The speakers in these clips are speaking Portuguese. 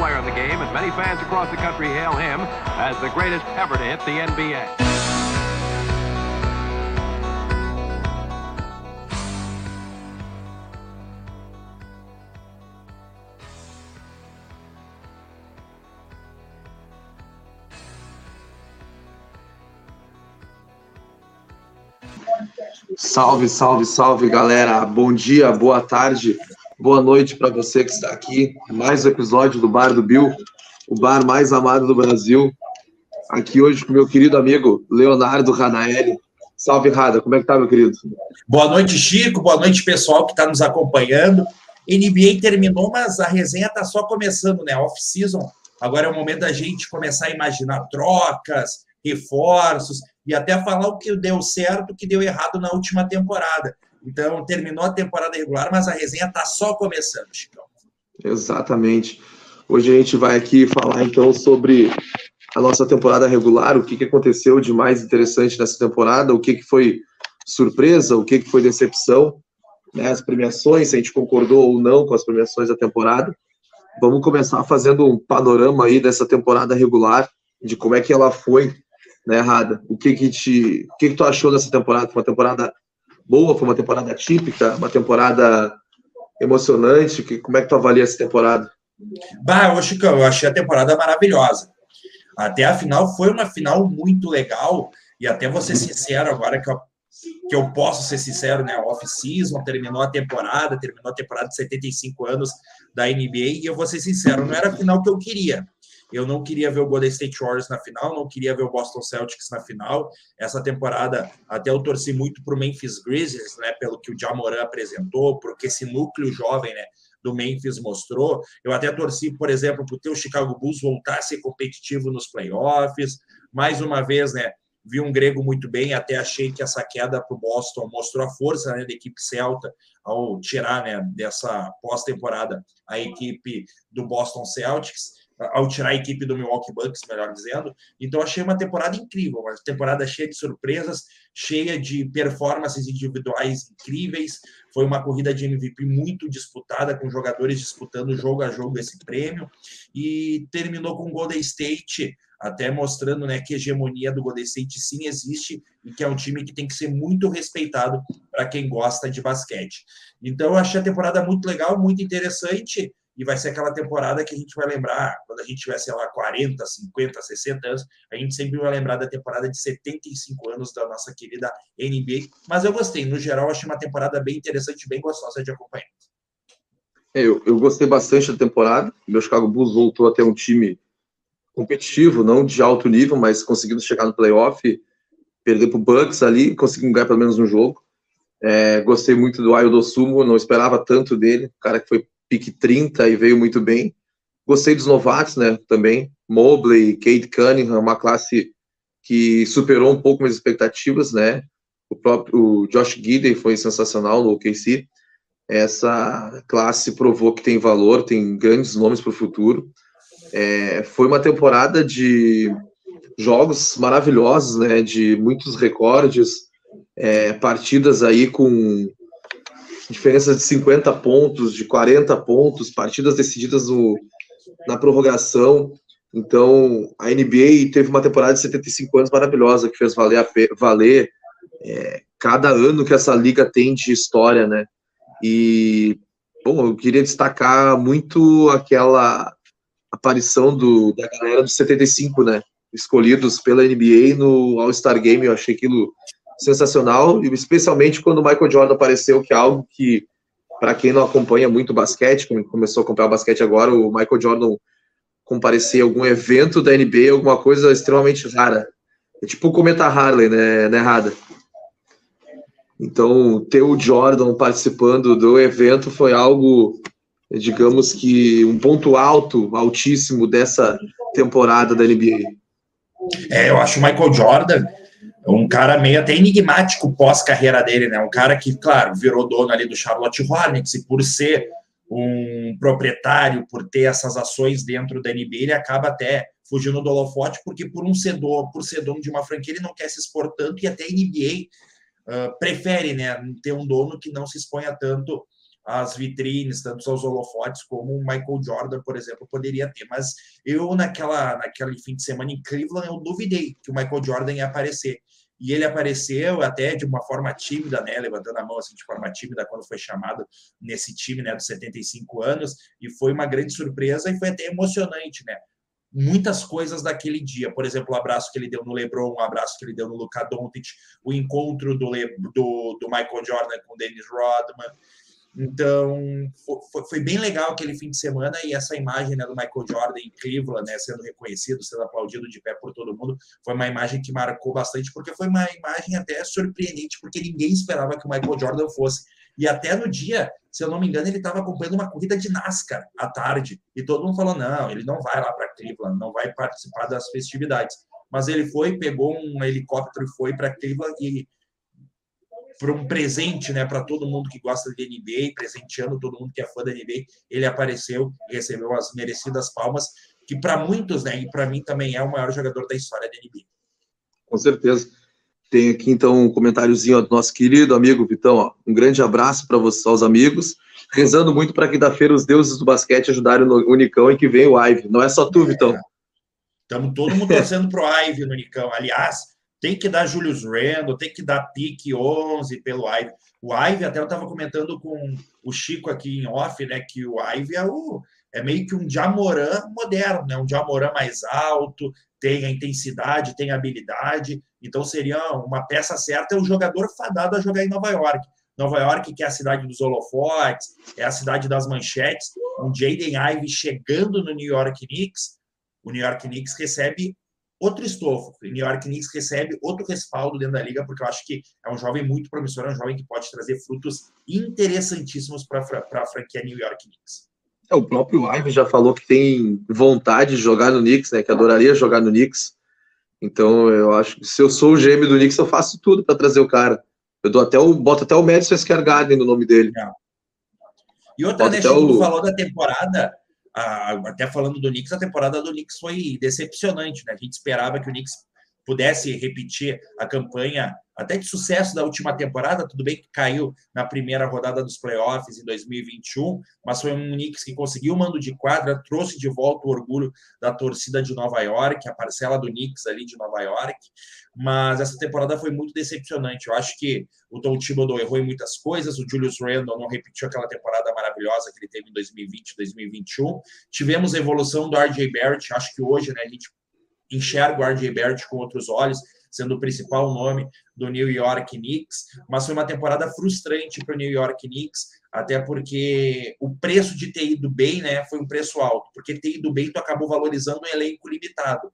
player in the game, and many fans across the country hail him as the greatest ever to hit the NBA. Salve, salve, salve, galera. Bom dia, boa tarde, boa noite para você que está aqui. Mais um episódio do Bar do Bill, o bar mais amado do Brasil. Aqui hoje com meu querido amigo Leonardo Ranaelli. Salve, Rada, como é que tá, meu querido? Boa noite, Chico. Boa noite, pessoal que está nos acompanhando. NBA terminou, mas a resenha está só começando, né? Off-season. Agora é o momento da gente começar a imaginar trocas, reforços e até falar o que deu certo, o que deu errado na última temporada. Então, terminou a temporada regular, mas a resenha está só começando. Exatamente. Hoje a gente vai aqui falar então sobre a nossa temporada regular, o que, que aconteceu de mais interessante nessa temporada, o que, que foi surpresa, o que, que foi decepção, né, as premiações, se a gente concordou ou não com as premiações da temporada. Vamos começar fazendo um panorama aí dessa temporada regular, de como é que ela foi né, Rada? O que que te, o que que tu achou dessa temporada? Foi uma temporada boa? Foi uma temporada típica? Uma temporada emocionante? Que, como é que tu avalia essa temporada? Bah, eu, Chicão, eu achei a temporada maravilhosa. Até a final foi uma final muito legal e até vou ser sincero agora que eu, que eu posso ser sincero, né? Off-season, terminou a temporada, terminou a temporada de 75 anos da NBA e eu vou ser sincero, não era a final que eu queria. Eu não queria ver o Golden State Warriors na final, não queria ver o Boston Celtics na final. Essa temporada até eu torci muito para o Memphis Grizzlies, né, pelo que o Jamoran apresentou, porque esse núcleo jovem, né, do Memphis mostrou. Eu até torci, por exemplo, para o teu Chicago Bulls voltar a ser competitivo nos playoffs. Mais uma vez, né, vi um grego muito bem, até achei que essa queda para o Boston mostrou a força né, da equipe celta ao tirar né, dessa pós-temporada a equipe do Boston Celtics ao tirar a equipe do Milwaukee Bucks, melhor dizendo. Então, achei uma temporada incrível, uma temporada cheia de surpresas, cheia de performances individuais incríveis. Foi uma corrida de MVP muito disputada, com jogadores disputando jogo a jogo esse prêmio. E terminou com o Golden State, até mostrando né, que a hegemonia do Golden State sim existe e que é um time que tem que ser muito respeitado para quem gosta de basquete. Então, eu achei a temporada muito legal, muito interessante e vai ser aquela temporada que a gente vai lembrar, quando a gente tiver, sei lá, 40, 50, 60 anos, a gente sempre vai lembrar da temporada de 75 anos da nossa querida NBA. Mas eu gostei, no geral, achei uma temporada bem interessante, bem gostosa de acompanhar. É, eu, eu gostei bastante da temporada. Meu Chicago Bulls voltou a ter um time competitivo, não de alto nível, mas conseguindo chegar no playoff, perder para o Bucks ali, conseguindo ganhar pelo menos um jogo. É, gostei muito do Ayo Sumo, não esperava tanto dele, cara que foi pique 30 e veio muito bem. Gostei dos novatos, né, também. Mobley, Kate Cunningham, uma classe que superou um pouco minhas expectativas, né? O próprio o Josh Gidey foi sensacional no OKC. Essa classe provou que tem valor, tem grandes nomes para o futuro. É, foi uma temporada de jogos maravilhosos, né? De muitos recordes, é, partidas aí com diferenças de 50 pontos, de 40 pontos, partidas decididas no, na prorrogação. Então, a NBA teve uma temporada de 75 anos maravilhosa, que fez valer, a, valer é, cada ano que essa liga tem de história, né? E, bom, eu queria destacar muito aquela aparição do, da galera dos 75, né? Escolhidos pela NBA no All-Star Game, eu achei aquilo sensacional, especialmente quando o Michael Jordan apareceu, que é algo que, para quem não acompanha muito basquete, começou a acompanhar o basquete agora, o Michael Jordan comparecer a algum evento da NBA, é alguma coisa extremamente rara. É tipo o Cometa Harley, né, né Rada? Então, ter o Jordan participando do evento foi algo, digamos que, um ponto alto, altíssimo dessa temporada da NBA. É, eu acho o Michael Jordan um cara meio até enigmático pós-carreira dele, né? Um cara que, claro, virou dono ali do Charlotte Hornets e por ser um proprietário, por ter essas ações dentro da NBA, ele acaba até fugindo do holofote, porque por um cedor, por ser dono de uma franquia, ele não quer se expor tanto e até a NBA uh, prefere, né, ter um dono que não se exponha tanto às vitrines, tanto aos holofotes, como o Michael Jordan, por exemplo, poderia ter. Mas eu, naquela, naquele fim de semana em Cleveland, eu duvidei que o Michael Jordan ia aparecer. E ele apareceu até de uma forma tímida, né, levantando a mão assim de forma tímida quando foi chamado nesse time, né, dos 75 anos, e foi uma grande surpresa e foi até emocionante, né? muitas coisas daquele dia. Por exemplo, o abraço que ele deu no LeBron, o abraço que ele deu no Luka Doncic, o encontro do, Le, do, do Michael Jordan com o Dennis Rodman. Então, foi, foi, bem legal aquele fim de semana e essa imagem né, do Michael Jordan incrível, né, sendo reconhecido, sendo aplaudido de pé por todo mundo, foi uma imagem que marcou bastante, porque foi uma imagem até surpreendente, porque ninguém esperava que o Michael Jordan fosse. E até no dia, se eu não me engano, ele estava acompanhando uma corrida de NASCAR à tarde. E todo mundo falou: não, ele não vai lá para Cleveland, não vai participar das festividades. Mas ele foi, pegou um helicóptero e foi para Cleveland e para um presente, né, para todo mundo que gosta de NBA, presenteando todo mundo que é fã da NBA, ele apareceu e recebeu as merecidas palmas, que para muitos, né, e para mim também é o maior jogador da história da NBA. Com certeza. Tem aqui então um comentáriozinho do nosso querido amigo Vitão. Ó. Um grande abraço para vocês, aos amigos. Rezando muito para quinta-feira os deuses do basquete ajudarem no Unicão e que venha o Ive. Não é só tu, Vitão. Estamos todo mundo torcendo pro Ive no Unicão. Aliás, tem que dar Julius Randle, tem que dar pique 11 pelo Ive. O Ive, até eu estava comentando com o Chico aqui em off, né, que o Ive é, o, é meio que um Jamoran moderno, né, um Jamoran mais alto, tem a intensidade, tem a habilidade, então seria uma peça certa, é um jogador fadado a jogar em Nova York. Nova York, que é a cidade dos holofotes, é a cidade das manchetes, um Jaden Ive chegando no New York Knicks, o New York Knicks recebe outro estofo, o New York Knicks recebe outro respaldo dentro da liga, porque eu acho que é um jovem muito promissor, é um jovem que pode trazer frutos interessantíssimos para a franquia New York Knicks. É, o próprio Ive já falou que tem vontade de jogar no Knicks, né? Que adoraria jogar no Knicks. Então eu acho que se eu sou o gêmeo do Knicks, eu faço tudo para trazer o cara. Eu dou até o, boto até o Madison Square Garden no nome dele. É. E outra, boto né, Chico, o... falou da temporada, até falando do Knicks, a temporada do Knicks foi decepcionante, né? A gente esperava que o Knicks pudesse repetir a campanha até de sucesso da última temporada, tudo bem que caiu na primeira rodada dos playoffs em 2021, mas foi um Knicks que conseguiu o mando de quadra, trouxe de volta o orgulho da torcida de Nova York, a parcela do Knicks ali de Nova York, mas essa temporada foi muito decepcionante. Eu acho que o Tom Thibodeau errou em muitas coisas, o Julius Randle não repetiu aquela temporada maravilhosa que ele teve em 2020, 2021. Tivemos a evolução do RJ Barrett, acho que hoje, né, a gente enxerga o RJ Barrett com outros olhos, sendo o principal nome do New York Knicks, mas foi uma temporada frustrante para o New York Knicks, até porque o preço de ter ido bem, né, foi um preço alto, porque ter ido bem tu acabou valorizando um elenco limitado.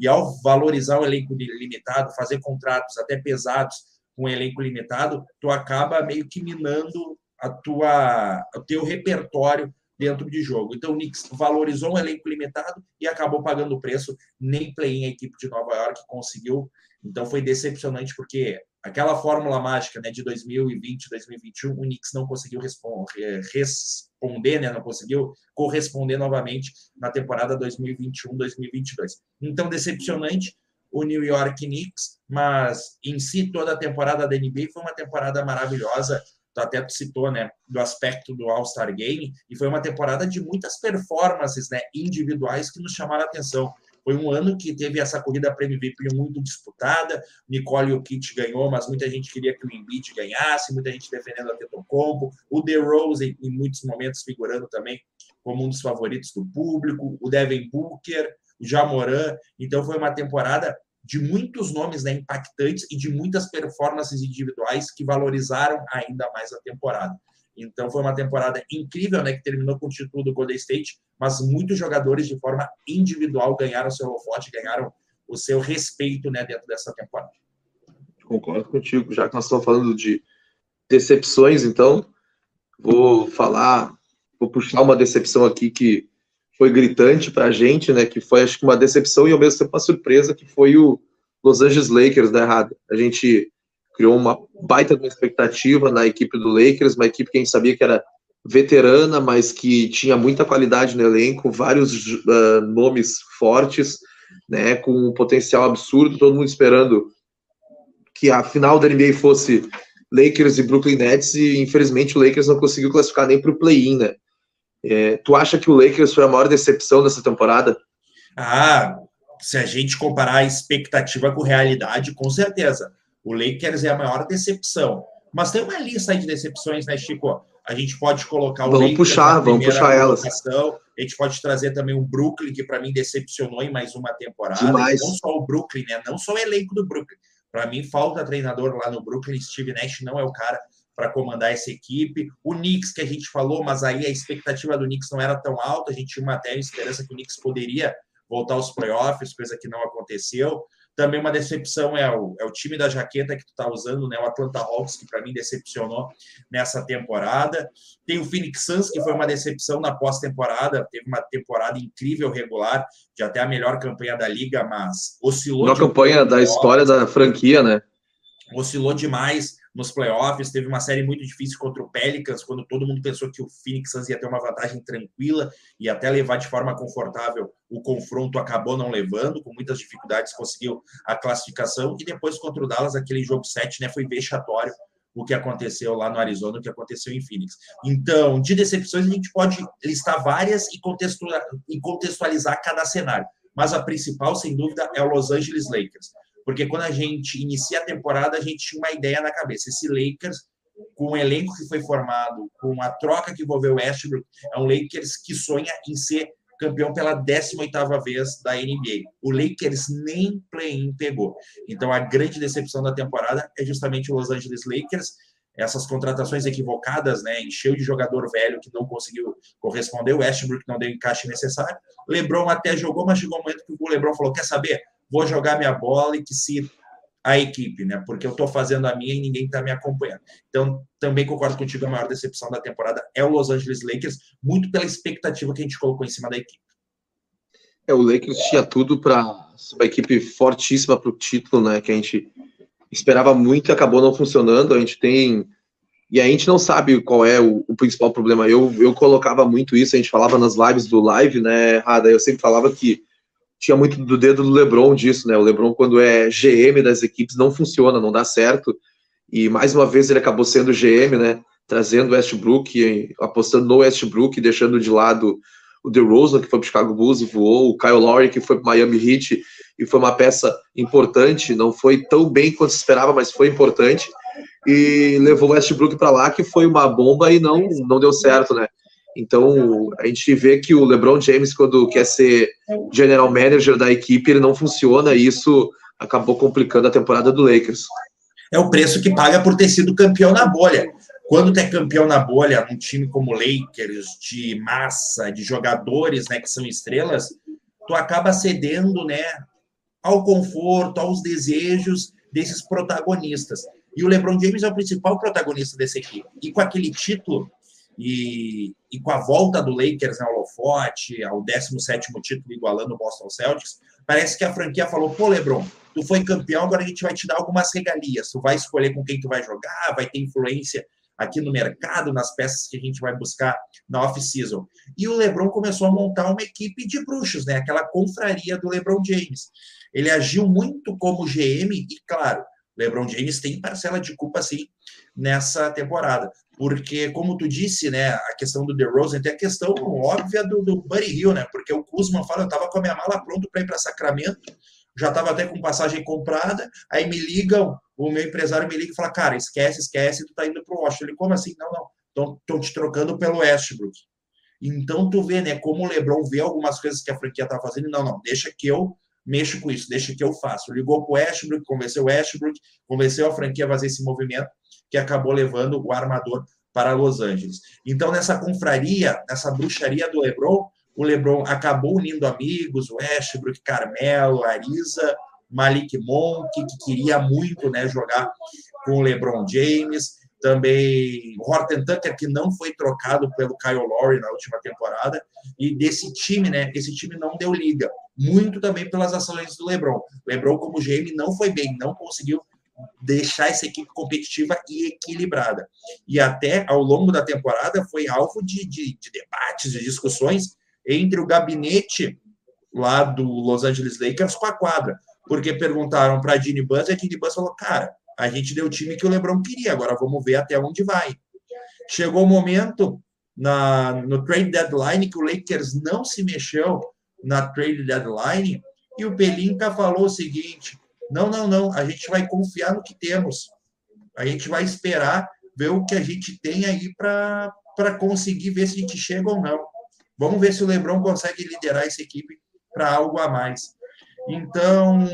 E ao valorizar o elenco limitado, fazer contratos até pesados com um elenco limitado, tu acaba meio que minando a tua, o teu repertório dentro de jogo. Então o Knicks valorizou um elenco limitado e acabou pagando o preço. Nem play-in a equipe de Nova York conseguiu. Então foi decepcionante porque aquela fórmula mágica né, de 2020, 2021, o Knicks não conseguiu responder, né, não conseguiu corresponder novamente na temporada 2021, 2022. Então decepcionante o New York Knicks, mas em si toda a temporada da NBA foi uma temporada maravilhosa tu até citou, né, do aspecto do All-Star Game, e foi uma temporada de muitas performances, né, individuais que nos chamaram a atenção. Foi um ano que teve essa corrida para MVP muito disputada. Nicole Jokic ganhou, mas muita gente queria que o Embiid ganhasse, muita gente defendendo a Tetocompo. O DeRozan, em muitos momentos, figurando também como um dos favoritos do público. O Devin Booker, o Jamoran. Então, foi uma temporada de muitos nomes né, impactantes e de muitas performances individuais que valorizaram ainda mais a temporada. Então foi uma temporada incrível, né, que terminou com o título do Golden State, mas muitos jogadores de forma individual ganharam seu holofote, ganharam o seu respeito, né, dentro dessa temporada. Concordo contigo, já que nós estamos falando de decepções, então vou falar, vou puxar uma decepção aqui que foi gritante para a gente, né? Que foi acho que uma decepção e ao mesmo tempo uma surpresa, que foi o Los Angeles Lakers da errada. A gente criou uma baita expectativa na equipe do Lakers, uma equipe que a gente sabia que era veterana, mas que tinha muita qualidade no elenco, vários uh, nomes fortes, né? Com um potencial absurdo, todo mundo esperando que a final da NBA fosse Lakers e Brooklyn Nets, e infelizmente o Lakers não conseguiu classificar nem para o play-in, né? É, tu acha que o Lakers foi a maior decepção dessa temporada? Ah, se a gente comparar a expectativa com realidade, com certeza. O Lakers é a maior decepção. Mas tem uma lista aí de decepções, né, Chico? A gente pode colocar o vamos Lakers puxar, vamos puxar elas. A gente pode trazer também o Brooklyn, que para mim decepcionou em mais uma temporada. Demais. Não só o Brooklyn, né? Não só o elenco do Brooklyn. Para mim, falta treinador lá no Brooklyn. Steve Nash não é o cara para comandar essa equipe. O Knicks, que a gente falou, mas aí a expectativa do Knicks não era tão alta. A gente tinha uma até esperança que o Knicks poderia voltar aos playoffs, coisa que não aconteceu. Também uma decepção é o, é o time da jaqueta que tu tá usando, né? O Atlanta Hawks, que para mim decepcionou nessa temporada. Tem o Phoenix Suns, que foi uma decepção na pós-temporada, teve uma temporada incrível, regular, de até a melhor campanha da liga, mas oscilou. Uma campanha da história da franquia, né? Oscilou demais nos playoffs, teve uma série muito difícil contra o Pelicans, quando todo mundo pensou que o Phoenix Suns ia ter uma vantagem tranquila e até levar de forma confortável o confronto, acabou não levando, com muitas dificuldades conseguiu a classificação, e depois contra o Dallas, aquele jogo 7, né, foi vexatório o que aconteceu lá no Arizona, o que aconteceu em Phoenix. Então, de decepções, a gente pode listar várias e contextualizar cada cenário, mas a principal, sem dúvida, é o Los Angeles Lakers porque quando a gente inicia a temporada, a gente tinha uma ideia na cabeça. Esse Lakers, com o elenco que foi formado, com a troca que envolveu o Westbrook, é um Lakers que sonha em ser campeão pela 18ª vez da NBA. O Lakers nem play-in pegou. Então, a grande decepção da temporada é justamente o Los Angeles Lakers. Essas contratações equivocadas, né? Encheu de jogador velho que não conseguiu corresponder. O Westbrook não deu o encaixe necessário. LeBron até jogou, mas chegou um momento que o LeBron falou: quer saber? Vou jogar minha bola e que se a equipe, né? Porque eu estou fazendo a minha e ninguém está me acompanhando. Então, também concordo contigo, a maior decepção da temporada é o Los Angeles Lakers, muito pela expectativa que a gente colocou em cima da equipe. É, o Lakers tinha tudo para uma equipe fortíssima para o título, né? Que a gente esperava muito e acabou não funcionando. A gente tem. E a gente não sabe qual é o, o principal problema. Eu, eu colocava muito isso, a gente falava nas lives do live, né, Rada? Eu sempre falava que tinha muito do dedo do LeBron disso, né? O LeBron, quando é GM das equipes, não funciona, não dá certo. E mais uma vez ele acabou sendo GM, né? Trazendo Westbrook, apostando no Westbrook, deixando de lado o DeRozan, que foi para o Chicago Bulls e voou, o Kyle Lowry, que foi para Miami Heat e foi uma peça importante, não foi tão bem quanto se esperava, mas foi importante. E levou o Westbrook para lá, que foi uma bomba e não, não deu certo, né? Então, a gente vê que o LeBron James, quando quer ser general manager da equipe, ele não funciona e isso acabou complicando a temporada do Lakers. É o preço que paga por ter sido campeão na bolha. Quando tu é campeão na bolha, num time como Lakers, de massa, de jogadores né, que são estrelas, tu acaba cedendo né, ao conforto, aos desejos desses protagonistas. E o LeBron James é o principal protagonista dessa equipe. E com aquele título, e, e com a volta do Lakers ao holofote, ao 17º título igualando o Boston Celtics, parece que a franquia falou, pô, LeBron, tu foi campeão, agora a gente vai te dar algumas regalias, tu vai escolher com quem tu vai jogar, vai ter influência aqui no mercado, nas peças que a gente vai buscar na off-season. E o LeBron começou a montar uma equipe de bruxos, né? Aquela confraria do LeBron James. Ele agiu muito como GM e, claro, LeBron James tem parcela de culpa, sim, nessa temporada porque, como tu disse, né, a questão do DeRozan tem a questão óbvia do, do Buddy Hill, né, porque o Kuzma fala, eu estava com a minha mala pronta para ir para Sacramento, já estava até com passagem comprada, aí me ligam, o meu empresário me liga e fala, cara, esquece, esquece, tu tá indo para o Washington. Ele, como assim? Não, não, estão te trocando pelo Westbrook. Então, tu vê, né, como o LeBron vê algumas coisas que a franquia tá fazendo, não, não, deixa que eu mexo com isso, deixa que eu faço. Ligou para o Westbrook, convenceu o Westbrook, convenceu a franquia a fazer esse movimento, que acabou levando o armador para Los Angeles. Então, nessa confraria, nessa bruxaria do LeBron, o LeBron acabou unindo amigos, Westbrook, Carmelo, Ariza, Malik Monk, que queria muito né, jogar com o LeBron James, também o Horton Tucker, que não foi trocado pelo Kyle Lowry na última temporada, e desse time, né, esse time não deu liga, muito também pelas ações do LeBron. LeBron, como GM, não foi bem, não conseguiu deixar essa equipe competitiva e equilibrada. E até ao longo da temporada foi alvo de, de, de debates, de discussões entre o gabinete lá do Los Angeles Lakers com a quadra, porque perguntaram para a Ginny Buzz e a Ginny Buzz falou: cara, a gente deu o time que o LeBron queria, agora vamos ver até onde vai. Chegou o momento na, no trade deadline que o Lakers não se mexeu na trade deadline e o Pelinka falou o seguinte: não, não, não, a gente vai confiar no que temos. A gente vai esperar ver o que a gente tem aí para conseguir ver se a gente chega ou não. Vamos ver se o Lebron consegue liderar essa equipe para algo a mais. Então,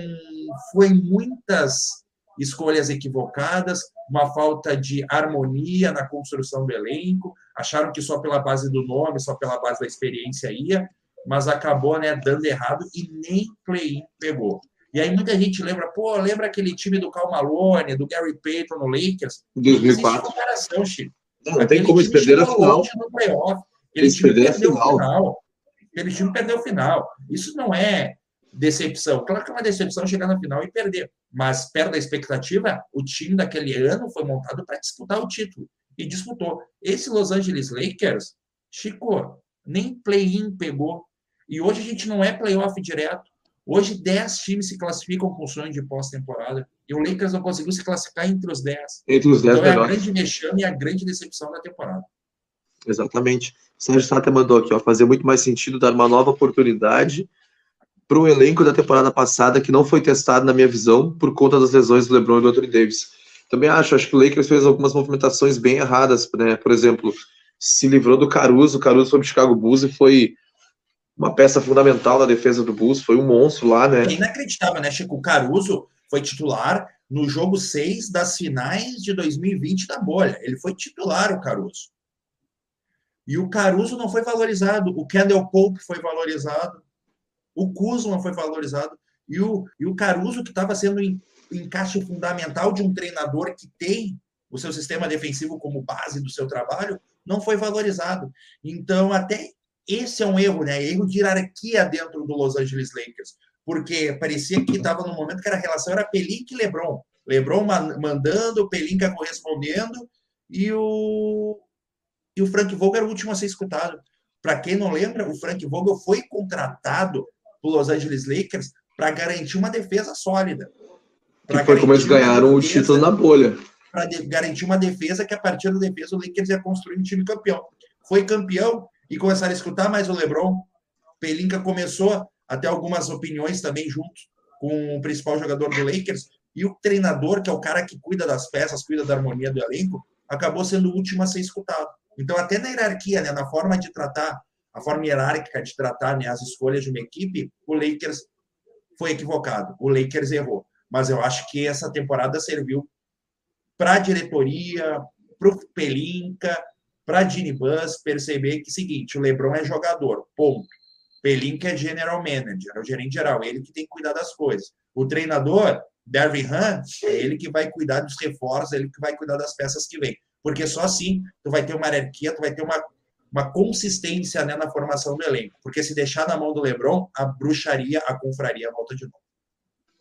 foi muitas escolhas equivocadas, uma falta de harmonia na construção do elenco, acharam que só pela base do nome, só pela base da experiência ia, mas acabou né, dando errado e nem play-in pegou. E aí muita gente lembra, pô, lembra aquele time do Cal Malone, do Gary Payton no Lakers? 2004. Não comparação, Chico. Não, não tem como eles perderam a final. Eles perderam a final. final. Aquele time perdeu o final. Isso não é decepção. Claro que é uma decepção chegar na final e perder, mas perto da expectativa, o time daquele ano foi montado para disputar o título e disputou. Esse Los Angeles Lakers, Chico, nem play-in pegou. E hoje a gente não é playoff direto. Hoje 10 times se classificam com sonho de pós-temporada. E o Lakers não conseguiu se classificar entre os 10. Entre os 10 então é a grande mexame e a grande decepção da temporada. Exatamente. Sérgio Sata mandou aqui, ó, fazer muito mais sentido dar uma nova oportunidade para o elenco da temporada passada que não foi testado, na minha visão, por conta das lesões do LeBron e do Anthony Davis. Também acho, acho que o Lakers fez algumas movimentações bem erradas, né? Por exemplo, se livrou do Caruso, o Caruso foi para Chicago Bulls e foi uma peça fundamental na defesa do Bulls, foi um monstro lá, né? É inacreditável, né, Chico? O Caruso foi titular no jogo 6 das finais de 2020 da bolha. Ele foi titular, o Caruso. E o Caruso não foi valorizado, o Kendall Pope foi valorizado, o Kuzma foi valorizado e o, e o Caruso, que estava sendo em, encaixe fundamental de um treinador que tem o seu sistema defensivo como base do seu trabalho, não foi valorizado. Então, até esse é um erro, né? Erro de hierarquia dentro do Los Angeles Lakers, porque parecia que estava no momento que a relação era Pelinka e LeBron. LeBron mandando, Pelinka correspondendo e o e o Frank Vogel era o último a ser escutado. Para quem não lembra, o Frank Vogel foi contratado o Los Angeles Lakers para garantir uma defesa sólida. Que foi como eles ganharam o título na bolha. Para garantir uma defesa que, a partir da defesa, o Lakers ia construir um time campeão. Foi campeão e começaram a escutar mais o LeBron. Pelinka começou a ter algumas opiniões também junto com o principal jogador do Lakers. E o treinador, que é o cara que cuida das peças, cuida da harmonia do elenco, acabou sendo o último a ser escutado. Então, até na hierarquia, né, na forma de tratar a forma hierárquica de tratar né, as escolhas de uma equipe, o Lakers foi equivocado, o Lakers errou. Mas eu acho que essa temporada serviu para a diretoria, para o Pelinka, para a Ginny Bus perceber que, seguinte, o LeBron é jogador, ponto. Pelinka é general manager, é o gerente geral, é ele que tem que cuidar das coisas. O treinador, Darvin Hunt, é ele que vai cuidar dos reforços, é ele que vai cuidar das peças que vem. Porque só assim tu vai ter uma hierarquia, tu vai ter uma uma consistência né, na formação do elenco. Porque se deixar na mão do Lebron, a bruxaria, a confraria volta de novo.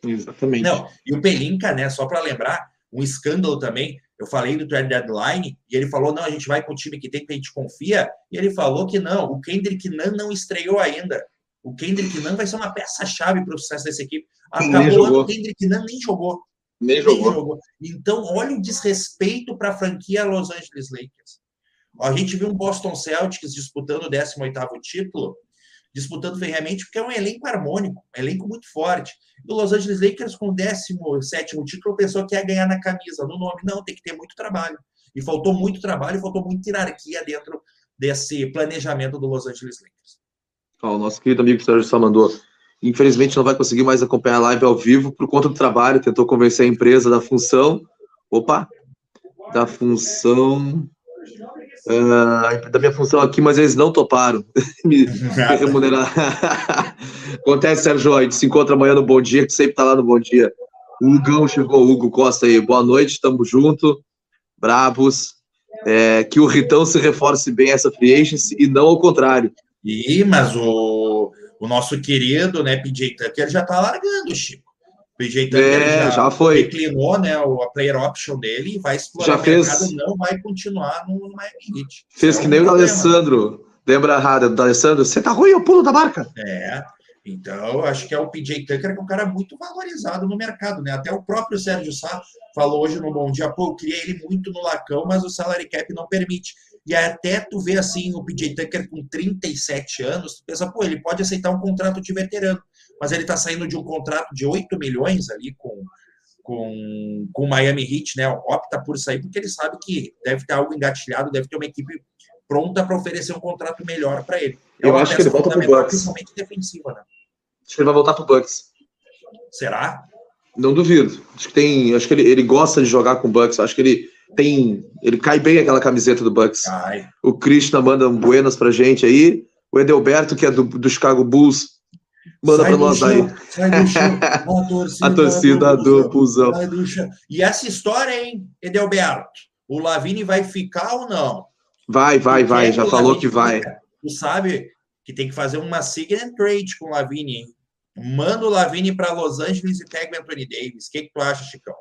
Exatamente. Não, e o Pelinka, né, só para lembrar, um escândalo também, eu falei do trade deadline, e ele falou, não, a gente vai com o time que tem, que a gente confia, e ele falou que não, o Kendrick Nunn não estreou ainda. O Kendrick Nunn vai ser uma peça-chave para o sucesso dessa equipe. Acabou o Kendrick Nunn nem jogou. Nem, nem jogou. jogou. Então, olha o desrespeito para a franquia Los Angeles Lakers. A gente viu um Boston Celtics disputando o 18º título, disputando ferreamente, porque é um elenco harmônico, um elenco muito forte. E o Los Angeles Lakers, com o 17º título, pensou que ia ganhar na camisa, no nome. Não, tem que ter muito trabalho. E faltou muito trabalho, faltou muita hierarquia dentro desse planejamento do Los Angeles Lakers. o nosso querido amigo Sérgio só mandou. Infelizmente não vai conseguir mais acompanhar a live ao vivo por conta do trabalho, tentou convencer a empresa da função. Opa! Da função uh, da minha função aqui, mas eles não toparam me, me remunerar. Acontece, Sérgio, a gente se encontra amanhã no Bom Dia, que sempre tá lá no Bom Dia. O Hugão chegou, Hugo Costa aí. Boa noite, tamo junto. Bravos. É, que o Ritão se reforce bem essa free agency e não ao contrário. E, mas o, o nosso querido, né, PJ Tucker já tá largando, Chico. PJ Tucker é, já, já foi. declinou né, a player option dele e vai explorar já o fez. mercado, não vai continuar no, no Miami Heat. Fez é que nem o Alessandro. Lembra, Rada, do Alessandro? Você tá ruim, eu pulo da marca. É. Então, acho que é o PJ Tucker, que é um cara muito valorizado no mercado, né? Até o próprio Sérgio Sá falou hoje no Bom Dia, pô, eu queria ele muito no Lacão, mas o salary cap não permite. E até tu vê assim o PJ Tucker com 37 anos, tu pensa, pô, ele pode aceitar um contrato de veterano, mas ele tá saindo de um contrato de 8 milhões ali com com, com o Miami Heat, né? Opta por sair porque ele sabe que deve ter algo engatilhado, deve ter uma equipe pronta para oferecer um contrato melhor para ele. É eu acho que ele volta pro Bucks. Principalmente defensiva, né? Acho que ele vai voltar pro Bucks. Será? Não duvido. Acho que tem, acho que ele, ele gosta de jogar com o Bucks. Acho que ele tem, ele cai bem aquela camiseta do Bucks. Cai. O Krishna manda um buenas pra gente aí. O Edelberto, que é do, do Chicago Bulls, manda sai pra nós chão, aí. Sai do chão. A torcida, a torcida do, do. E essa história, hein, Edelberto? O Lavini vai ficar ou não? Vai, vai, vai. Já falou que vai. Tu sabe que tem que fazer uma sign trade com o Lavini, hein? Manda o Lavini para Los Angeles e pega o Anthony Davis. O que, que tu acha, Chicão?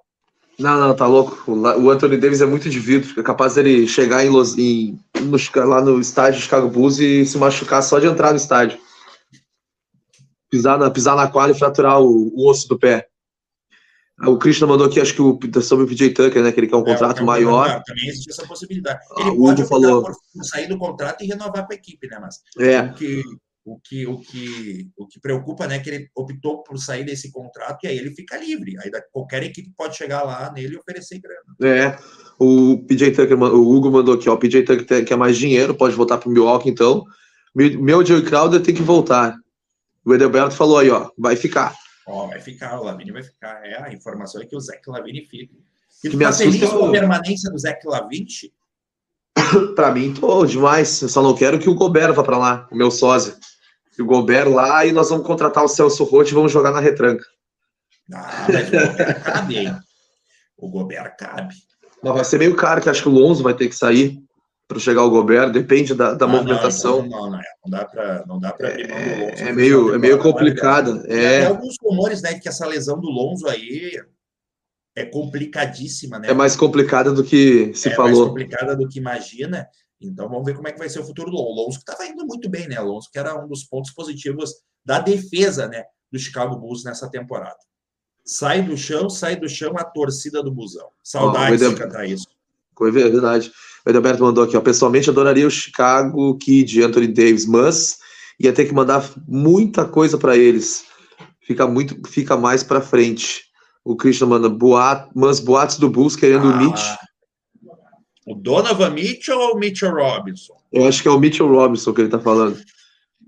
Não, não, tá louco. O Anthony Davis é muito vidro. É capaz dele chegar em, Los, em no, lá no estádio de Chicago Bulls e se machucar só de entrar no estádio. Pisar na, pisar na quadra e fraturar o, o osso do pé. O Christian mandou aqui, acho que o, sobre o PJ Tucker, né? Que ele quer um é, contrato é, maior. também existe essa possibilidade. Ah, ele ah, pode falou... sair do contrato e renovar com a equipe, né? Mas é. o, que, o, que, o, que, o que preocupa, né? É que ele optou por sair desse contrato e aí ele fica livre. Aí qualquer equipe pode chegar lá nele e oferecer grana. É. O PJ Tucker, o Hugo mandou aqui, ó. O PJ Tucker quer mais dinheiro, pode voltar para o Milwaukee, então. Meu Joe Crowder tem que voltar. O Edelberto falou aí, ó, vai ficar. Ó, vai ficar, o Lavini vai ficar. É, a informação é que o Zé Lavini fica. E tu tá feliz com a permanência do Zé Lavini? para mim, tô demais. Eu só não quero que o Gobert vá para lá, o meu sósia. E o Gobert lá e nós vamos contratar o Celso Roth e vamos jogar na retranca. Ah, mas o Gobert cabe, hein? O Gobert cabe. Mas vai ser meio caro, que acho que o Lonzo vai ter que sair para chegar o Gobert, depende da, da ah, movimentação. Não, não, não, não dá para não dá para do Lonzo. É meio, é meio complicado. É. Tem alguns rumores, né, que essa lesão do Lonzo aí é complicadíssima, né? É mais complicada do que se é falou. É mais complicada do que imagina. Então vamos ver como é que vai ser o futuro do Lonzo. Que estava indo muito bem, né? Lonzo que era um dos pontos positivos da defesa, né, do Chicago Bulls nessa temporada. Sai do chão, sai do chão a torcida do Busão. Saudades de cantar isso. É verdade. O Edelberto mandou aqui, ó. Pessoalmente adoraria o Chicago Kid, Anthony Davis, mas ia ter que mandar muita coisa para eles. Fica muito, fica mais para frente. O Christian manda boat, mas boatos do Bulls querendo ah, o Mitch. O Donovan Mitchell ou o Mitchell Robinson? Eu acho que é o Mitchell Robinson que ele tá falando.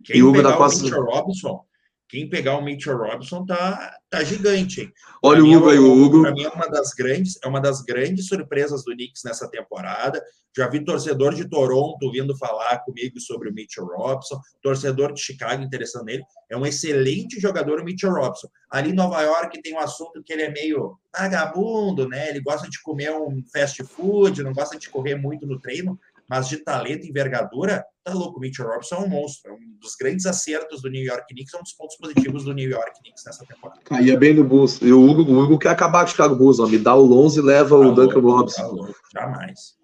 Quem e o Hugo da Costa... o Mitchell Robinson quem pegar o Mitchell Robinson tá, tá gigante, hein? Olha o Hugo é aí, o Hugo. Para mim é uma das grandes, é uma das grandes surpresas do Knicks nessa temporada. Já vi torcedor de Toronto vindo falar comigo sobre o Mitchell Robinson, torcedor de Chicago interessando nele. É um excelente jogador o Mitchell Robinson. Ali em Nova York tem um assunto que ele é meio vagabundo, né? Ele gosta de comer um fast food, não gosta de correr muito no treino, mas de talento e envergadura, tá louco. O Mitchell Robinson é um monstro. É um dos grandes acertos do New York Knicks, é um dos pontos positivos do New York Knicks nessa temporada. Caía bem no Bulls. E o Hugo, o Hugo quer acabar com o Chicago Bulls, ó. me dá o Lonzo e leva tá o Duncan Robinson. Tá louco. Jamais.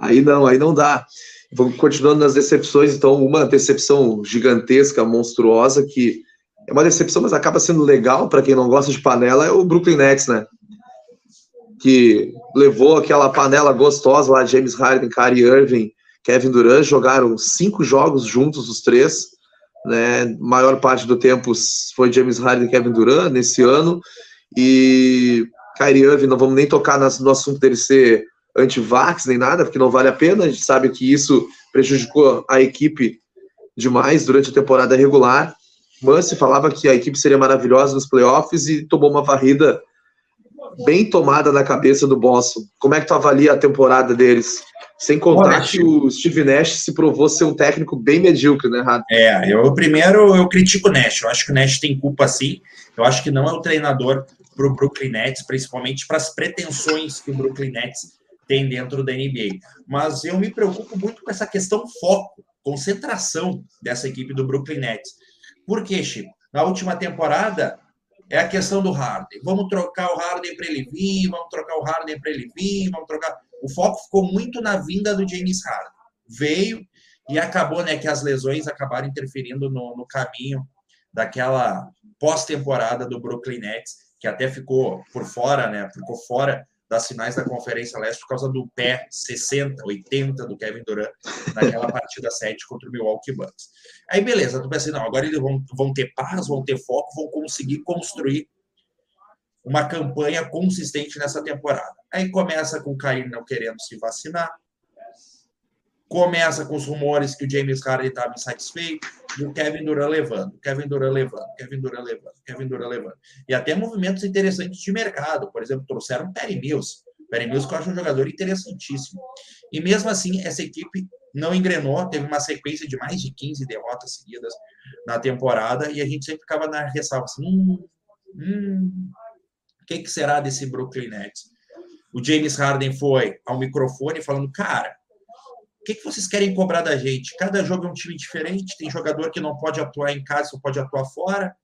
Aí não, aí não dá. Vamos continuando nas decepções, então, uma decepção gigantesca, monstruosa, que é uma decepção, mas acaba sendo legal para quem não gosta de panela, é o Brooklyn Nets, né? que levou aquela panela gostosa lá, James Harden, Kyrie Irving, Kevin Durant, jogaram cinco jogos juntos, os três, né, maior parte do tempo foi James Harden e Kevin Durant nesse ano, e Kyrie Irving, não vamos nem tocar no assunto dele ser anti-vax nem nada, porque não vale a pena, a gente sabe que isso prejudicou a equipe demais durante a temporada regular, mas se falava que a equipe seria maravilhosa nos playoffs e tomou uma varrida bem tomada na cabeça do Boston. Como é que tu avalia a temporada deles? Sem contar que o Steve Nash se provou ser um técnico bem medíocre, né, Rato? É, eu primeiro eu critico o Nash. Eu acho que o Nash tem culpa sim. Eu acho que não é o treinador para o Brooklyn Nets, principalmente para as pretensões que o Brooklyn Nets tem dentro da NBA. Mas eu me preocupo muito com essa questão foco, concentração dessa equipe do Brooklyn Nets. Por quê, Chico? Na última temporada, é a questão do Harden. Vamos trocar o Harden para ele vir, vamos trocar o Harden para ele vir, vamos trocar. O foco ficou muito na vinda do James Harden. Veio e acabou, né, que as lesões acabaram interferindo no, no caminho daquela pós-temporada do Brooklyn Nets, que até ficou por fora, né? Ficou fora das finais da Conferência Leste por causa do pé 60, 80 do Kevin Durant naquela partida 7 contra o Milwaukee Bucks. Aí beleza, tu pensa assim, não, agora eles vão, vão ter paz, vão ter foco, vão conseguir construir uma campanha consistente nessa temporada. Aí começa com o Kyrie não querendo se vacinar, começa com os rumores que o James Harden estava insatisfeito, e o Kevin Durant levando, Kevin Durant levando, Kevin Durant levando, Kevin Durant levando. E até movimentos interessantes de mercado, por exemplo, trouxeram Perry Mills, Perry Mills que eu acho um jogador interessantíssimo. E mesmo assim, essa equipe não engrenou, teve uma sequência de mais de 15 derrotas seguidas na temporada, e a gente sempre ficava na ressalva assim, hum, hum, o que, que será desse Brooklyn Nets? O James Harden foi ao microfone falando, cara, o que, que vocês querem cobrar da gente? Cada jogo é um time diferente, tem jogador que não pode atuar em casa, só pode atuar fora.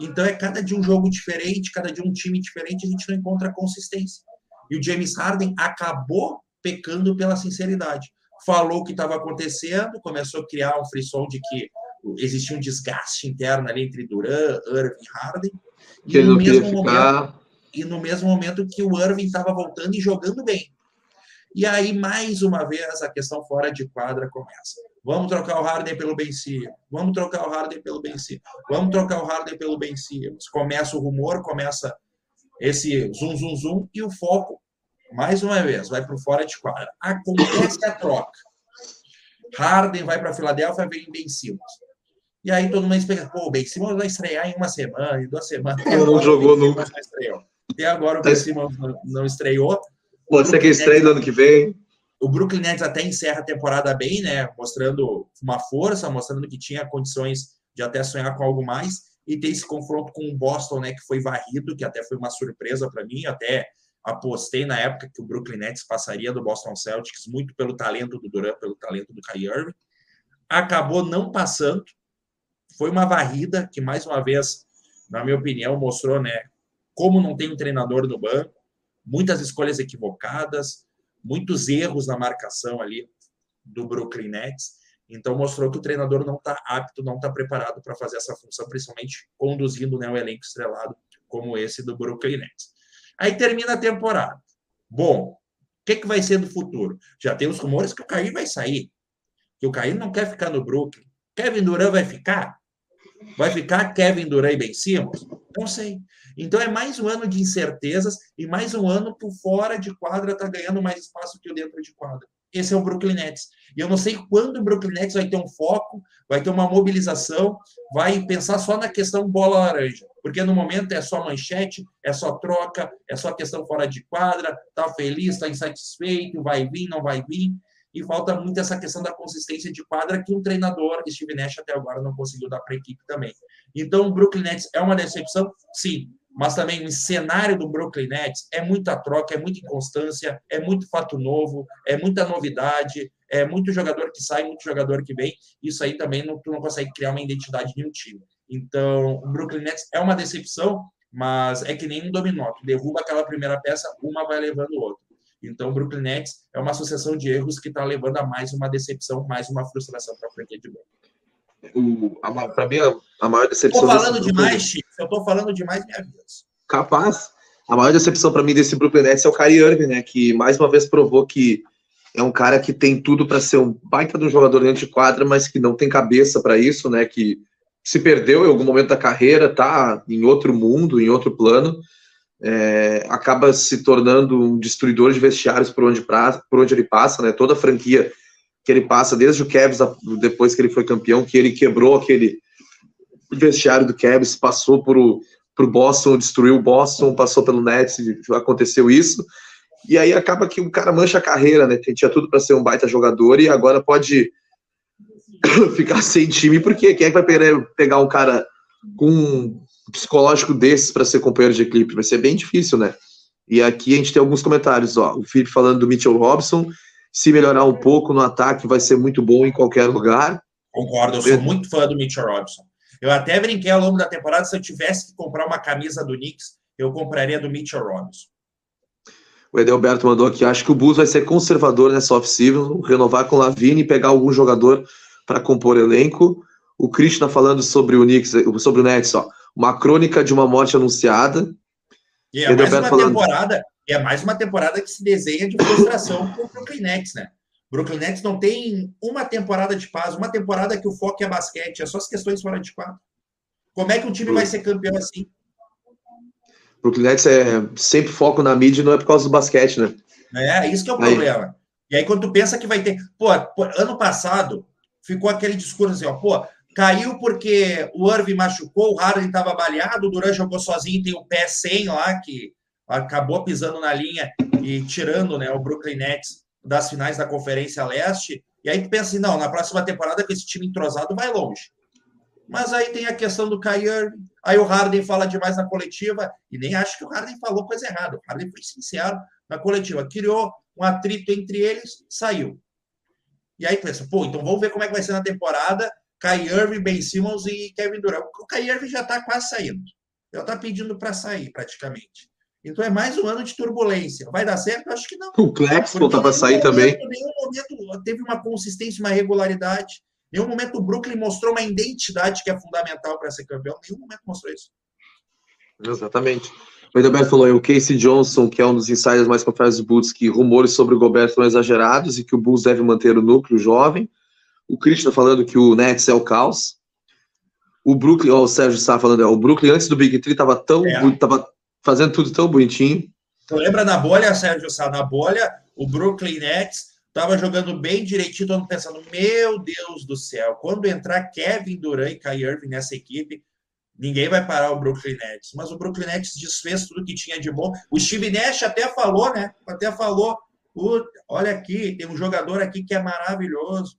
Então é cada dia um jogo diferente, cada dia um time diferente, a gente não encontra consistência. E o James Harden acabou pecando pela sinceridade. Falou o que estava acontecendo, começou a criar um frisson de que existia um desgaste interno ali entre Duran, Irving e Harden. E no, mesmo momento, e no mesmo momento que o Irving estava voltando e jogando bem. E aí, mais uma vez, a questão fora de quadra começa. Vamos trocar o Harden pelo Ben Simmons. Vamos trocar o Harden pelo Ben Simmons. Vamos trocar o Harden pelo Ben Simmons. Começa o rumor, começa esse zum, zum, zum, e o foco, mais uma vez, vai para fora de quadra. Acontece a troca. Harden vai para a Filadélfia, vem Ben Simmons. E aí todo mundo espera, pô, o Ben Simmons vai estrear em uma semana, em duas semanas. Não jogou nunca. Até agora o Ben Simmons não estreou. Pode ser que estreie no ano que vem. O Brooklyn Nets até encerra a temporada bem, né? Mostrando uma força, mostrando que tinha condições de até sonhar com algo mais. E tem esse confronto com o Boston, né? Que foi varrido, que até foi uma surpresa para mim. Até apostei na época que o Brooklyn Nets passaria do Boston Celtics, muito pelo talento do Durant, pelo talento do Kyrie Irving. Acabou não passando. Foi uma varrida que, mais uma vez, na minha opinião, mostrou, né? Como não tem um treinador no banco muitas escolhas equivocadas, muitos erros na marcação ali do Brooklyn Nets. Então mostrou que o treinador não está apto, não está preparado para fazer essa função, principalmente conduzindo né, um elenco estrelado como esse do Brooklyn Nets. Aí termina a temporada. Bom, o que, que vai ser do futuro? Já tem os rumores que o Caí vai sair, que o Caí não quer ficar no Brooklyn. Kevin Durant vai ficar? Vai ficar Kevin Durant e Ben Simmons? Não sei. Então é mais um ano de incertezas e mais um ano por fora de quadra está ganhando mais espaço que o dentro de quadra. Esse é o Brooklyn Nets. E eu não sei quando o Brooklyn Nets vai ter um foco, vai ter uma mobilização, vai pensar só na questão bola laranja. Porque no momento é só manchete, é só troca, é só questão fora de quadra, tá feliz, tá insatisfeito, vai vir, não vai vir e falta muito essa questão da consistência de quadra que um treinador, Steve Nash, até agora não conseguiu dar para a equipe também. Então, o Brooklyn Nets é uma decepção? Sim, mas também o cenário do Brooklyn Nets é muita troca, é muita inconstância, é muito fato novo, é muita novidade, é muito jogador que sai, muito jogador que vem. Isso aí também não, tu não consegue criar uma identidade de um time. Então, o Brooklyn Nets é uma decepção, mas é que nem um dominó. Tu derruba aquela primeira peça, uma vai levando outra. Então, o Brooklyn Nets é uma associação de erros que está levando a mais uma decepção, mais uma frustração para a franquia de Brooklyn. Para mim, a, maior decepção. Estou falando demais, Chico. Se eu estou falando demais, me avisa. Capaz. A maior decepção para mim desse Brooklyn Nets é o Kyrie Irving, né? Que mais uma vez provou que é um cara que tem tudo para ser um baita de um jogador dentro de quadra, mas que não tem cabeça para isso, né? Que se perdeu em algum momento da carreira, tá em outro mundo, em outro plano é, acaba se tornando um destruidor de vestiários por onde, pra, por onde ele passa, né? Toda a franquia que ele passa, desde o Cavs, depois que ele foi campeão, que ele quebrou aquele vestiário do Cavs, passou por o Boston, destruiu o Boston, passou pelo Nets, aconteceu isso, e aí acaba que o cara mancha a carreira, né? Tinha tudo para ser um baita jogador e agora pode ficar sem time, porque quem é que vai pegar um cara com psicológico desses para ser companheiro de equipe? Vai ser bem difícil, né? E aqui a gente tem alguns comentários, ó. O Felipe falando do Mitchell Robson, se melhorar um pouco no ataque, vai ser muito bom em qualquer lugar. Concordo, eu sou muito fã do Mitchell Robson. Eu até brinquei ao longo da temporada, se eu tivesse que comprar uma camisa do Knicks, eu compraria do Mitchell Robson. O Edelberto mandou aqui, acho que o Bulls vai ser conservador nessa off-season, renovar com Lavine e pegar algum jogador para compor elenco. O Krishna falando sobre o Knicks, sobre o Nets, ó. Uma crônica de uma morte anunciada. E é mais uma falando... temporada, é mais uma temporada que se desenha de frustração com o Brooklyn Nets, né? Brooklyn Nets não tem uma temporada de paz, uma temporada que o foco é basquete, é só as questões fora de quadro. Como é que um time vai ser campeão assim? Brooklyn Nets é sempre foco na mídia, não é por causa do basquete, né? É, isso que é o aí. problema. E aí, quando tu pensa que vai ter. Pô, ano passado ficou aquele discurso assim, ó, pô, caiu porque o Irving machucou, o Harden estava baleado, o Duran jogou sozinho, tem o pé sem lá, que acabou pisando na linha e tirando né, o Brooklyn Nets das finais da Conferência Leste. E aí tu pensa assim, não, na próxima temporada com esse time entrosado vai longe. Mas aí tem a questão do Kyrie, aí o Harden fala demais na coletiva, e nem acho que o Harden falou coisa errada. O Harden foi sincero na coletiva, criou um atrito entre eles, saiu. E aí pensa, pô, então vamos ver como é que vai ser na temporada, Kyrie Irving, Ben Simmons e Kevin Durant. O Kyrie Irving já está quase saindo. Já está pedindo para sair, praticamente. Então é mais um ano de turbulência. Vai dar certo? Acho que não. O Claxton tá para sair também. Em nenhum momento teve uma consistência, uma regularidade. Em nenhum momento o Brooklyn mostrou uma identidade que é fundamental para ser campeão. Em nenhum momento mostrou isso. Exatamente. O Edelberto falou aí, o Casey Johnson, que é um dos insiders mais confiáveis do Bulls, que rumores sobre o Gobert foram exagerados e que o Bulls deve manter o núcleo jovem. O Christian falando que o Nets é o caos. O Brooklyn, ó, o Sérgio Sá falando, é, o Brooklyn antes do Big Three estava tão, é. tava fazendo tudo tão bonitinho. Tu lembra na bolha, Sérgio Sá? Na bolha, o Brooklyn Nets estava jogando bem direitinho, todo mundo pensando, meu Deus do céu, quando entrar Kevin Durant e Kyrie Irving nessa equipe, ninguém vai parar o Brooklyn Nets. Mas o Brooklyn Nets desfez tudo que tinha de bom. O Steve Nash até falou, né? Até falou, olha aqui, tem um jogador aqui que é maravilhoso.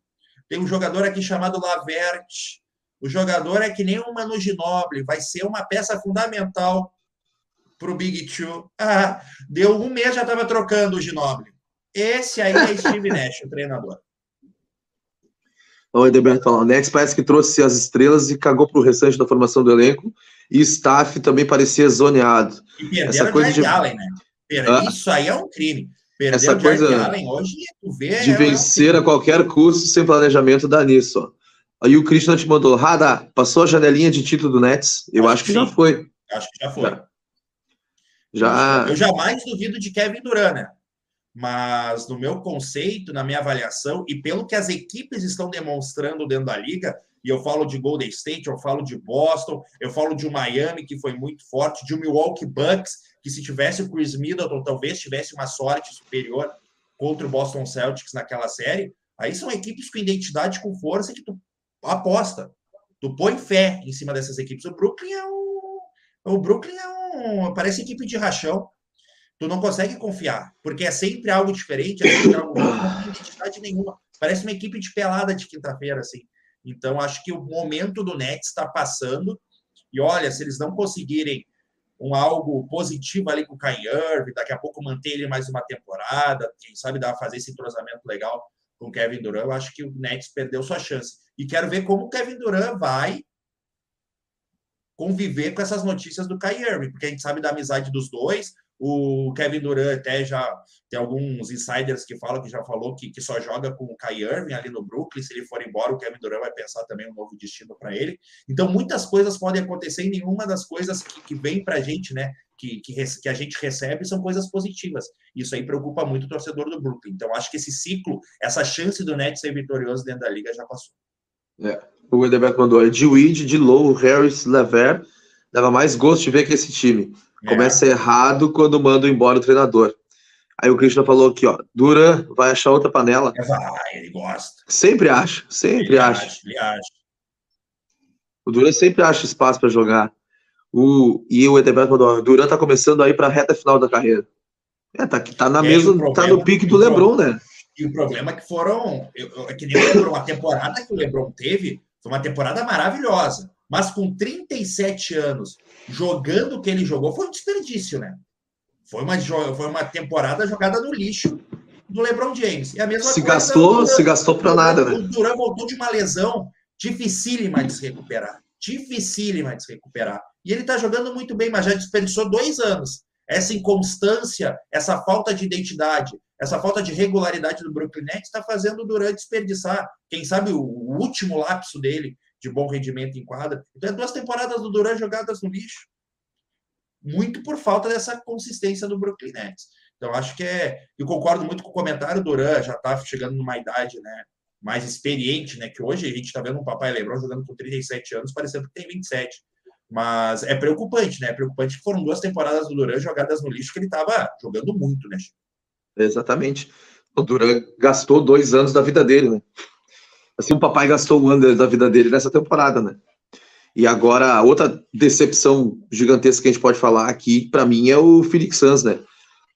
Tem um jogador aqui chamado Laverte. O jogador é que nem o Manu Ginobili, vai ser uma peça fundamental para o Big Two. Ah, deu um mês, já estava trocando o Ginobili. Esse aí é Steve Nash, o treinador. O Edeberto o Nets parece que trouxe as estrelas e cagou para o restante da formação do elenco. E staff também parecia zoneado. E perderam Essa coisa de Allen, né? Isso aí é um crime. Perderam Essa coisa Allen hoje, vê, de é vencer um... a qualquer custo sem planejamento dá nisso. Ó. Aí o Christian te mandou, Rada, passou a janelinha de título do Nets? Eu acho, acho que, que já foi. Acho que já foi. Já. Já... Eu jamais duvido de Kevin Durant, né? Mas no meu conceito, na minha avaliação, e pelo que as equipes estão demonstrando dentro da liga, e eu falo de Golden State, eu falo de Boston, eu falo de um Miami que foi muito forte, de um Milwaukee Bucks, que se tivesse o Chris Middleton, talvez tivesse uma sorte superior contra o Boston Celtics naquela série. Aí são equipes com identidade, com força, que tu aposta. Tu põe fé em cima dessas equipes. O Brooklyn é um. O Brooklyn é um. Parece equipe de rachão. Tu não consegue confiar, porque é sempre algo diferente, é sempre algo não tem identidade nenhuma. Parece uma equipe de pelada de quinta-feira, assim. Então, acho que o momento do Nets está passando. E olha, se eles não conseguirem um algo positivo ali com o Kai Irving, daqui a pouco manter ele mais uma temporada, quem sabe dar fazer esse entrosamento legal com o Kevin Durant, eu acho que o Nets perdeu sua chance. E quero ver como o Kevin Durant vai conviver com essas notícias do Kyrie Irving, porque a gente sabe da amizade dos dois. O Kevin Durant até já tem alguns insiders que falam que já falou que, que só joga com o Kyrie Irving ali no Brooklyn. Se ele for embora, o Kevin Durant vai pensar também um novo destino para ele. Então, muitas coisas podem acontecer e nenhuma das coisas que, que vem para a gente, né, que, que, que, a gente recebe são coisas positivas. Isso aí preocupa muito o torcedor do Brooklyn. Então, acho que esse ciclo, essa chance do Nets ser vitorioso dentro da liga já passou. É. O Edeberto mandou, de Weed, de Low, Harris, Lever, dava mais gosto de ver que esse time. É. Começa errado quando manda embora o treinador. Aí o Cristian falou aqui, ó, Dura vai achar outra panela. É, vai, ele gosta. Sempre acha, sempre ele acha. acha. Ele acha. O Dura sempre acha espaço para jogar. O, e o Edeberto mandou, o Duran tá começando aí para a reta final da carreira. É, tá, tá na é, mesma, problema, tá no pique do Lebron, né? E o problema é que foram, é que nem o Lebron, a temporada que o Lebron teve foi uma temporada maravilhosa. Mas com 37 anos, jogando o que ele jogou, foi um desperdício, né? Foi uma, foi uma temporada jogada no lixo do LeBron James. E a mesma se coisa, gastou, se gastou para nada, né? O Durant voltou de uma lesão dificílima de se recuperar. Dificílima de se recuperar. E ele está jogando muito bem, mas já desperdiçou dois anos. Essa inconstância, essa falta de identidade, essa falta de regularidade do Brooklyn Nets está fazendo o Durant desperdiçar, quem sabe, o último lapso dele de bom rendimento em quadra. Então, é duas temporadas do Duran jogadas no lixo. Muito por falta dessa consistência do Brooklyn Nets. Então, acho que é. Eu concordo muito com o comentário. O Duran já está chegando numa idade né, mais experiente, né? Que hoje a gente está vendo um papai Lebron jogando com 37 anos, parecendo que tem 27. Mas é preocupante, né? É preocupante que foram duas temporadas do Duran jogadas no lixo, que ele estava jogando muito, né? Exatamente. O Duran gastou dois anos da vida dele, né? Assim, o papai gastou um ano da vida dele nessa temporada, né? E agora, outra decepção gigantesca que a gente pode falar aqui, para mim, é o Phoenix Suns, né?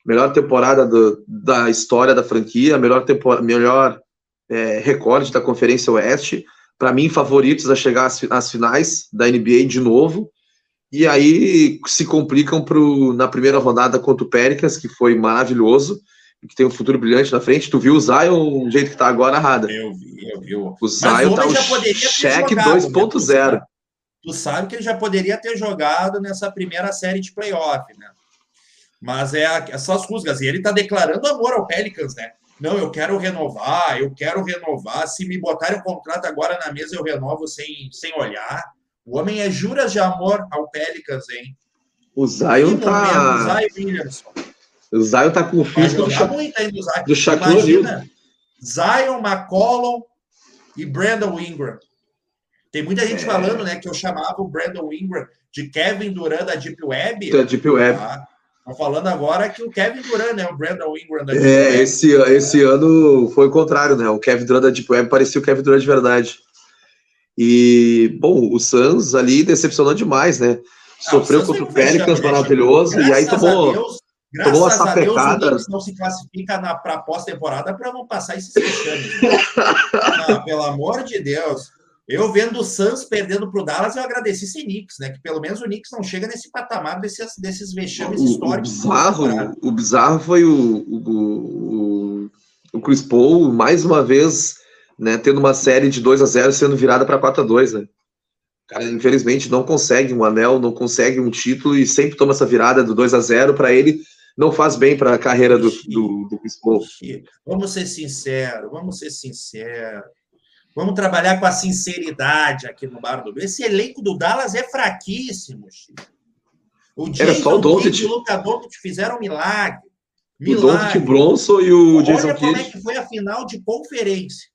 Melhor temporada do, da história da franquia, melhor, temporada, melhor é, recorde da Conferência Oeste. Para mim, favoritos a chegar às, às, finais da NBA de novo. E aí se complicam pro, na primeira rodada contra o Pelicans, que foi maravilhoso que tem um futuro brilhante na frente. Tu viu o Zion, do jeito que tá agora, Rada? Eu vi, eu vi. O Zion tá o cheque 2.0. Né? Tu sabe que ele já poderia ter jogado nessa primeira série de playoff, né? Mas é essas rusgas. E ele tá declarando amor ao Pelicans, né? Não, eu quero renovar, eu quero renovar. Se me botarem o contrato agora na mesa, eu renovo sem, sem olhar. O homem é juras de amor ao Pelicans, hein? O Zion tá. O Zion Williamson. O Zion tá com o físico do, Sha... do Shaquille O'Neal. Zion, McCollum e Brandon Ingram. Tem muita gente é. falando, né, que eu chamava o Brandon Ingram de Kevin Durant da Deep Web. Da Deep Web. Tá? falando agora que o Kevin Durant, né, o Brandon Ingram da Deep é, Web. Esse, esse ano foi o contrário, né? O Kevin Durant da Deep Web parecia o Kevin Durant de verdade. E, bom, o Suns ali decepcionou demais, né? Ah, Sofreu contra o Pelicans, maravilhoso, e aí tomou... Deus, Graças a Deus, o não se classifica para pós-temporada para não passar esses fechames. Né? não, pelo amor de Deus. Eu vendo o Suns perdendo para o Dallas, eu agradeci esse Knicks, né? Que pelo menos o Knicks não chega nesse patamar desses, desses vexames o, históricos. O bizarro, o bizarro foi o, o, o, Chris Paul, mais uma vez, né, tendo uma série de 2 a 0 sendo virada para 4 a 2 né? cara, infelizmente, não consegue um anel, não consegue um título e sempre toma essa virada do 2 a 0 para ele não faz bem para a carreira do, do, do. Vamos ser sinceros, vamos ser sinceros. Vamos trabalhar com a sinceridade aqui no Bar do Esse elenco do Dallas é fraquíssimo, Chico. O Era só o Doncic. e o Luka Doncic fizeram um milagre. milagre. O Doncic, Bronson e o Olha Jason Kidd. como é que foi a final de conferência.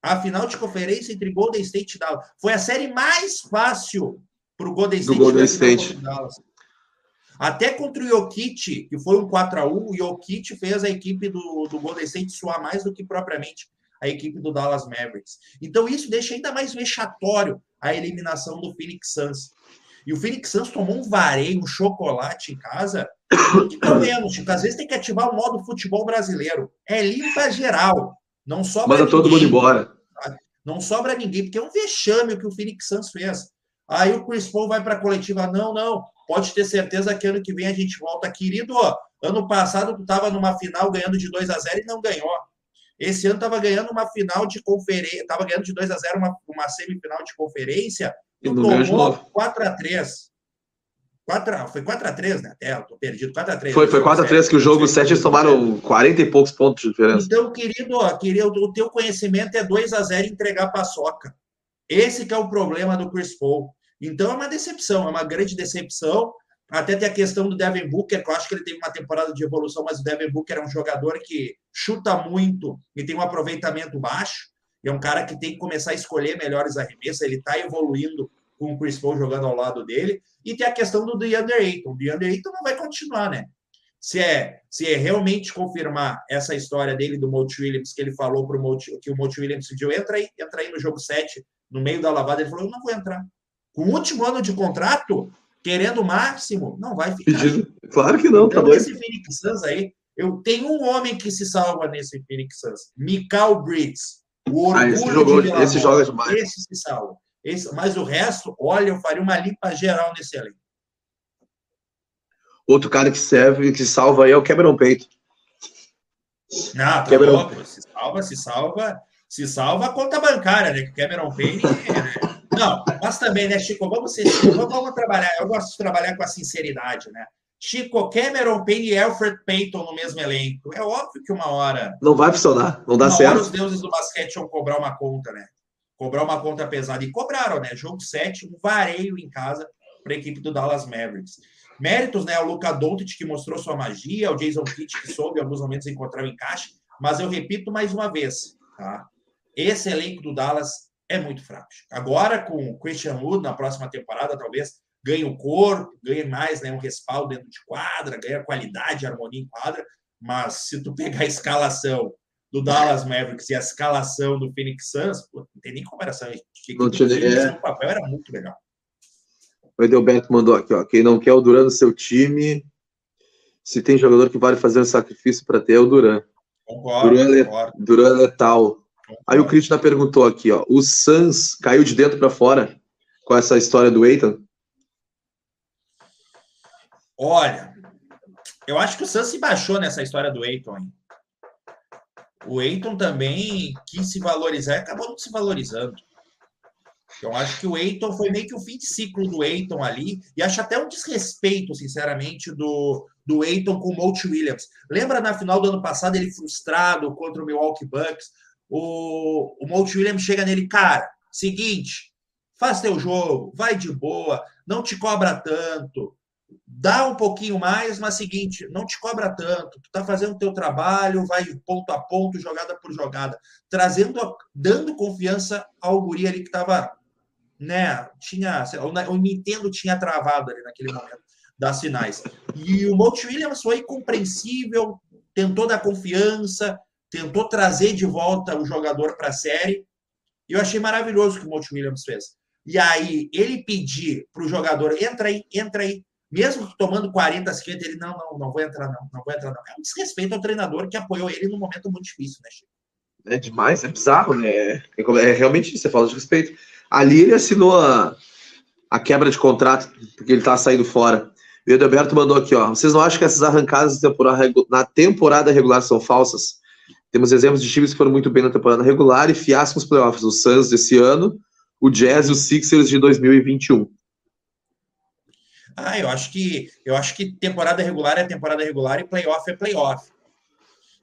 A final de conferência entre Golden State e Dallas. Foi a série mais fácil para o Golden State. Do Golden State. Até contra o Jokic, que foi um 4 a 1 o Jokic fez a equipe do, do Golden State suar mais do que propriamente a equipe do Dallas Mavericks. Então isso deixa ainda mais vexatório a eliminação do Phoenix Suns. E o Phoenix Suns tomou um vareio, um chocolate em casa. Que tá vendo, Chico? Às vezes tem que ativar o modo futebol brasileiro. É limpa geral. Não sobra Manda ninguém, todo mundo embora. Não sobra ninguém, porque é um vexame o que o Phoenix Suns fez. Aí o Chris Paul vai para a coletiva. Não, não pode ter certeza que ano que vem a gente volta. Querido, ó, ano passado tu estava numa final ganhando de 2 a 0 e não ganhou. Esse ano estava ganhando uma final de conferência, estava ganhando de 2 a 0 uma, uma semifinal de conferência, e tomou 4 a 3 4, foi 4x3, né? Até, eu tô perdido. 4x3. Foi, foi 4x3 que o jogo 7 eles tomaram 40 e poucos pontos de diferença. Então, querido, ó, querido, o teu conhecimento é 2x0 entregar paçoca. Esse que é o problema do Chris Paul. Então é uma decepção, é uma grande decepção. Até tem a questão do Devin Booker, que eu acho que ele teve uma temporada de evolução, mas o Devin Booker é um jogador que chuta muito e tem um aproveitamento baixo. É um cara que tem que começar a escolher melhores arremessos. Ele está evoluindo com o Chris Paul jogando ao lado dele. E tem a questão do DeAndre Ayton. O DeAndre Ayton não vai continuar, né? Se é, se é realmente confirmar essa história dele do Monte Williams, que ele falou pro Monte, que o Monte Williams pediu, entra aí, entra aí no jogo 7, no meio da lavada, ele falou, eu não vou entrar com o último ano de contrato, querendo o máximo, não vai ficar. Pedido. Claro que não, tá então, tá esse Phoenix Suns aí, eu tenho um homem que se salva nesse Phoenix Suns, Mikal Bridges. O orgulho ah, esse, jogou, de esse joga demais. Esse se salva. Esse, mas o resto, olha, eu faria uma limpa geral nesse elenco. Outro cara que serve, que salva aí é o Cameron Payton. Não, tá Cameron... louco. Se salva, se salva, se salva a conta bancária, né? Que o Cameron Payton, né? Não, mas também, né, Chico? Vamos ser vamos trabalhar. Eu gosto de trabalhar com a sinceridade, né? Chico, Cameron Payne e Alfred Payton no mesmo elenco. É óbvio que uma hora. Não vai funcionar, não dá certo. os deuses do basquete vão cobrar uma conta, né? cobrar uma conta pesada. E cobraram, né? Jogo 7, um vareio em casa para a equipe do Dallas Mavericks. Méritos, né? O Luca Doncic que mostrou sua magia, o Jason Kidd que soube em alguns momentos encontrar o encaixe, mas eu repito mais uma vez, tá? Esse elenco do Dallas é muito fraco. Agora com o Christian Wood na próxima temporada, talvez ganhe o corpo, ganhe mais, né, um respaldo dentro de quadra, ganhe qualidade, harmonia em quadra, mas se tu pegar a escalação do Dallas Mavericks e a escalação do Phoenix Suns, pô, não tem nem comparação. Não tinha, é... O papel era muito legal. O Edelberto mandou aqui, ó. Quem não quer o Duran no seu time, se tem jogador que vale fazer um sacrifício para ter, é o Duran. Concordo, Duran, é. Duran é letal. Aí o Krishna perguntou aqui, ó. O Suns caiu de dentro para fora com essa história do Eitan? Olha, eu acho que o Suns se baixou nessa história do. Hein? O Eiton também quis se valorizar e acabou não se valorizando. Então, acho que o Eiton foi meio que o fim de ciclo do Eiton ali, e acho até um desrespeito, sinceramente, do, do Eiton com o Monte Williams. Lembra na final do ano passado, ele frustrado contra o Milwaukee Bucks? O, o Monte Williams chega nele, cara, seguinte, faz teu jogo, vai de boa, não te cobra tanto, dá um pouquinho mais, mas seguinte, não te cobra tanto, tu tá fazendo teu trabalho, vai ponto a ponto, jogada por jogada, trazendo, dando confiança ao guri ali que tava, né, tinha, o Nintendo tinha travado ali naquele momento das finais. E o Monte Williams foi compreensível, tentou dar confiança, tentou trazer de volta o jogador para a série, e eu achei maravilhoso o que o Monte Williams fez. E aí, ele pedir para o jogador, entra aí, entra aí, mesmo tomando 40, 50, ele, não, não, não vou entrar, não, não vou entrar, não. É um desrespeito ao treinador que apoiou ele num momento muito difícil, né, Chico? É demais, é bizarro, né? É, é realmente isso, você fala de respeito. Ali ele assinou a, a quebra de contrato, porque ele tá saindo fora. O Edelberto mandou aqui, ó. Vocês não acham que essas arrancadas na temporada regular são falsas? Temos exemplos de times que foram muito bem na temporada regular e fiascos nos playoffs. O Suns desse ano, o Jazz e os Sixers de 2021. Ah, eu acho que eu acho que temporada regular é temporada regular e playoff é playoff.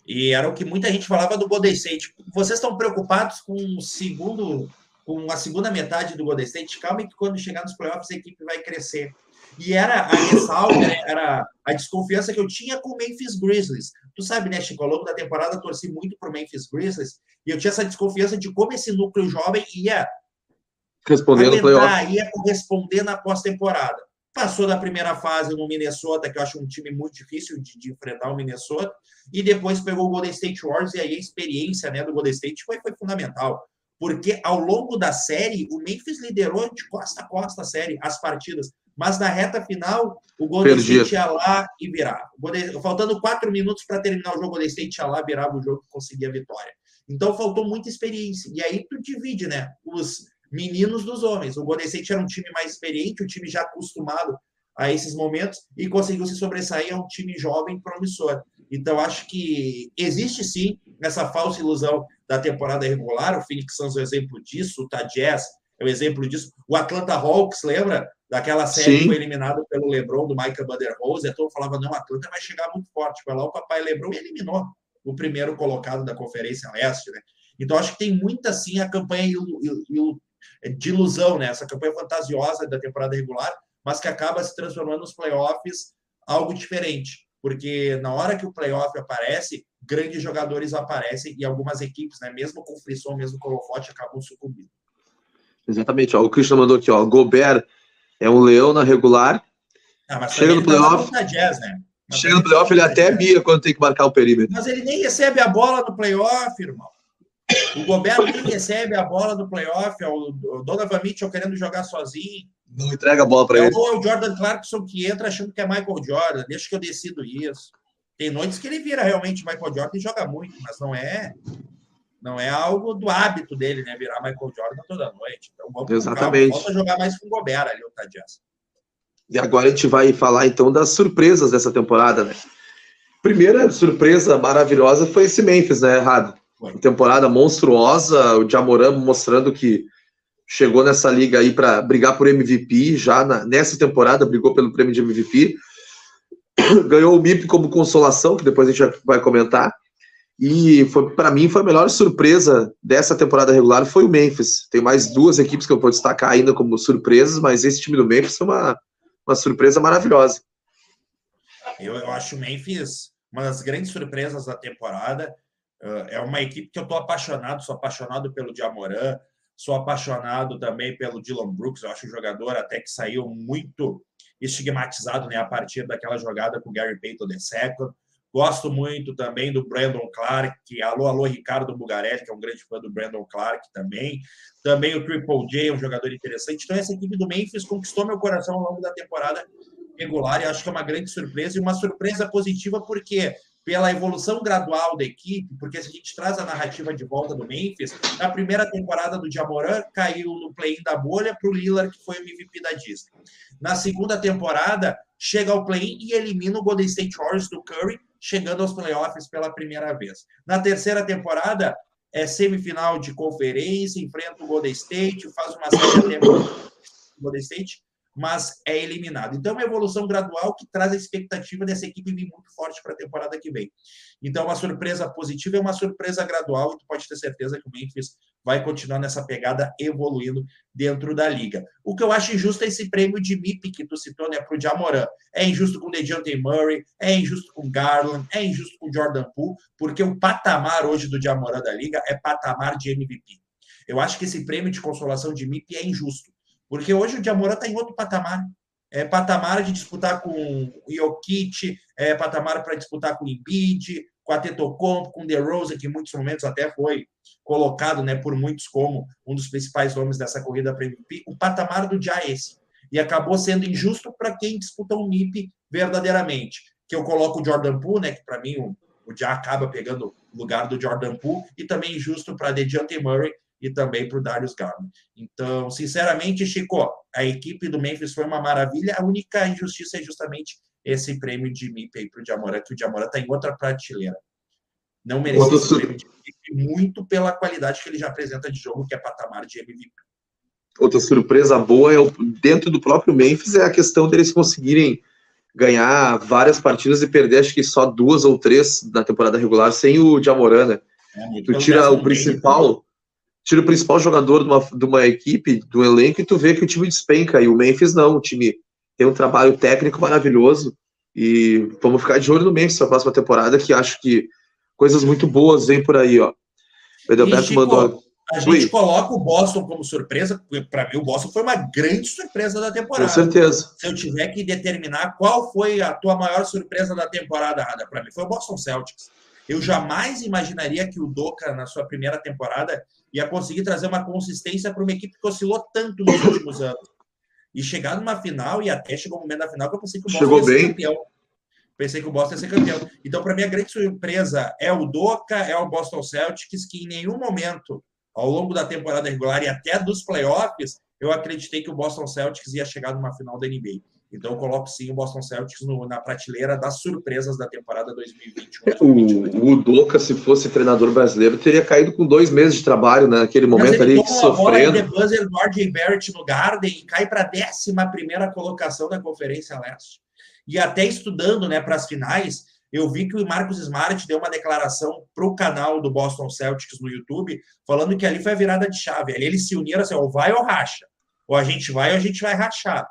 E era o que muita gente falava do Golden State. Vocês estão preocupados com o segundo, com a segunda metade do Golden State? Calma que quando chegar nos playoffs a equipe vai crescer. E era a ressalva, né, era a desconfiança que eu tinha com o Memphis Grizzlies. Tu sabe, né, Chico, ao longo da temporada torci muito para o Memphis Grizzlies e eu tinha essa desconfiança de como esse núcleo jovem ia responder no playoff. ia corresponder na pós-temporada. Passou da primeira fase no Minnesota, que eu acho um time muito difícil de, de, enfrentar o Minnesota, e depois pegou o Golden State Warriors, e aí a experiência né, do Golden State foi, foi fundamental. Porque ao longo da série, o Memphis liderou de costa a costa a série, as partidas. Mas na reta final, o Golden Perdi. State ia lá e virava. Golden, faltando quatro minutos para terminar o jogo, o Golden State ia lá, virava o jogo e conseguia a vitória. Então faltou muita experiência. E aí tu divide, né? Os meninos dos homens. O Golden State era um time mais experiente, um time já acostumado a esses momentos e conseguiu se sobressair a um time jovem promissor. Então, acho que existe sim essa falsa ilusão da temporada regular. O Phoenix Suns é um exemplo disso, o Jazz é um exemplo disso. O Atlanta Hawks, lembra daquela série sim. que foi eliminada pelo LeBron, do Michael Budenholzer? E todo falava, não, Atlanta vai chegar muito forte. Foi lá o papai LeBron e eliminou o primeiro colocado da Conferência Leste, né? Então, acho que tem muita, sim, a campanha de ilusão, né? Essa campanha fantasiosa da temporada regular, mas que acaba se transformando nos playoffs algo diferente. Porque na hora que o playoff aparece, grandes jogadores aparecem e algumas equipes, né, mesmo com frição, mesmo com holofote, acabam sucumbindo. Exatamente. Ó, o Christian mandou aqui, ó, Gobert é um leão na regular. Ah, chega no playoff. Jazz, né? Chega no playoff, ele até mia quando tem que marcar o perímetro. Mas ele nem recebe a bola no playoff, irmão. O Gobert nem recebe a bola do playoff, é o Donovan Mitchell querendo jogar sozinho. Não entrega a bola para ele. Ou é o Jordan Clarkson que entra achando que é Michael Jordan. Deixa que eu decido isso. Tem noites que ele vira realmente Michael Jordan e joga muito, mas não é não é algo do hábito dele, né? Virar Michael Jordan toda noite. Então Exatamente. Falta jogar mais com o Gobert ali, o Tadias. E agora a gente vai falar então das surpresas dessa temporada, né? Primeira surpresa maravilhosa foi esse Memphis, né, Errado? temporada monstruosa, o Jamoran mostrando que chegou nessa liga aí para brigar por MVP, já na, nessa temporada brigou pelo prêmio de MVP, ganhou o MIP como consolação, que depois a gente vai comentar, E foi para mim foi a melhor surpresa dessa temporada regular foi o Memphis. Tem mais duas equipes que eu vou destacar ainda como surpresas, mas esse time do Memphis foi uma, uma surpresa maravilhosa. Eu, eu acho o Memphis uma das grandes surpresas da temporada. Uh, é uma equipe que eu estou apaixonado, sou apaixonado pelo Diamoran, sou apaixonado também pelo Dylan Brooks. Eu acho um jogador até que saiu muito estigmatizado né, a partir daquela jogada com o Gary Payton de second. Gosto muito também do Brandon Clark, alô, alô, Ricardo Bugarelli, que é um grande fã do Brandon Clark também. Também o Triple J, um jogador interessante. Então, essa equipe do Memphis conquistou meu coração ao longo da temporada regular e acho que é uma grande surpresa e uma surpresa positiva, porque pela evolução gradual da equipe, porque se a gente traz a narrativa de volta do Memphis, na primeira temporada do Jamoran caiu no play-in da bolha para o Lillard, que foi o MVP da Disney. Na segunda temporada, chega ao play-in e elimina o Golden State Warriors do Curry, chegando aos playoffs pela primeira vez. Na terceira temporada, é semifinal de conferência, enfrenta o Golden State, faz uma série de Golden State, mas é eliminado. Então, é uma evolução gradual que traz a expectativa dessa equipe vir muito forte para a temporada que vem. Então, uma surpresa positiva é uma surpresa gradual, e tu pode ter certeza que o Memphis vai continuar nessa pegada evoluindo dentro da liga. O que eu acho injusto é esse prêmio de MIP que tu citou, né, para o Jamoran. É injusto com o DeJounte Murray, é injusto com Garland, é injusto com o Jordan Poole, porque o patamar hoje do Jamoran da liga é patamar de MVP. Eu acho que esse prêmio de consolação de MIP é injusto porque hoje o Diamora está em outro patamar. É patamar de disputar com o Jokic, é patamar para disputar com o Embiid, com a Tetocompo, com o DeRozan, que em muitos momentos até foi colocado né, por muitos como um dos principais nomes dessa corrida para MVP. O patamar do Dia é esse. E acabou sendo injusto para quem disputa um MIP verdadeiramente. Que eu coloco o Jordan Poole, né, que para mim o, o acaba pegando o lugar do Jordan Poole, e também injusto para DeJounte Murray, e também para o Darius Garland. Então, sinceramente, Chico, a equipe do Memphis foi uma maravilha. A única injustiça é justamente esse prêmio de MIP para o Diamora, que o Diamora está em outra prateleira. Não merece esse prêmio de MIP, muito pela qualidade que ele já apresenta de jogo, que é patamar de MVP. Outra surpresa boa é o, dentro do próprio Memphis é a questão deles conseguirem ganhar várias partidas e perder acho que só duas ou três na temporada regular sem o Diamorana. Né? É, tu tira o principal, tira o principal jogador de uma, de uma equipe, do elenco, e tu vê que o time despenca. E o Memphis não, o time tem um trabalho técnico maravilhoso. E vamos ficar de olho no Memphis na próxima temporada, que acho que coisas muito boas vêm por aí, ó. O Edelberto mandou. A gente Ui. coloca o Boston como surpresa, porque para mim o Boston foi uma grande surpresa da temporada. Com certeza. Se eu tiver que determinar qual foi a tua maior surpresa da temporada, Rada, para mim foi o Boston Celtics. Eu jamais imaginaria que o Doca, na sua primeira temporada, ia conseguir trazer uma consistência para uma equipe que oscilou tanto nos últimos anos. E chegar numa final, e até chegou o momento da final que eu pensei que o Boston Chegou ia ser bem. campeão. Pensei que o Boston ia ser campeão. Então, para mim, a grande surpresa é o Doca, é o Boston Celtics, que em nenhum momento, ao longo da temporada regular e até dos playoffs, eu acreditei que o Boston Celtics ia chegar numa final da NBA. Então, eu coloco sim o Boston Celtics no, na prateleira das surpresas da temporada 2021. O, o Doca, se fosse treinador brasileiro, teria caído com dois meses de trabalho né, naquele momento ali, sofrendo. Ele buzzer do RJ Barrett no Garden e cai para a 11 colocação da Conferência Leste. E até estudando né, para as finais, eu vi que o Marcos Smart deu uma declaração para o canal do Boston Celtics no YouTube, falando que ali foi a virada de chave. Ali eles se uniram assim: ou vai ou racha. Ou a gente vai ou a gente vai rachar.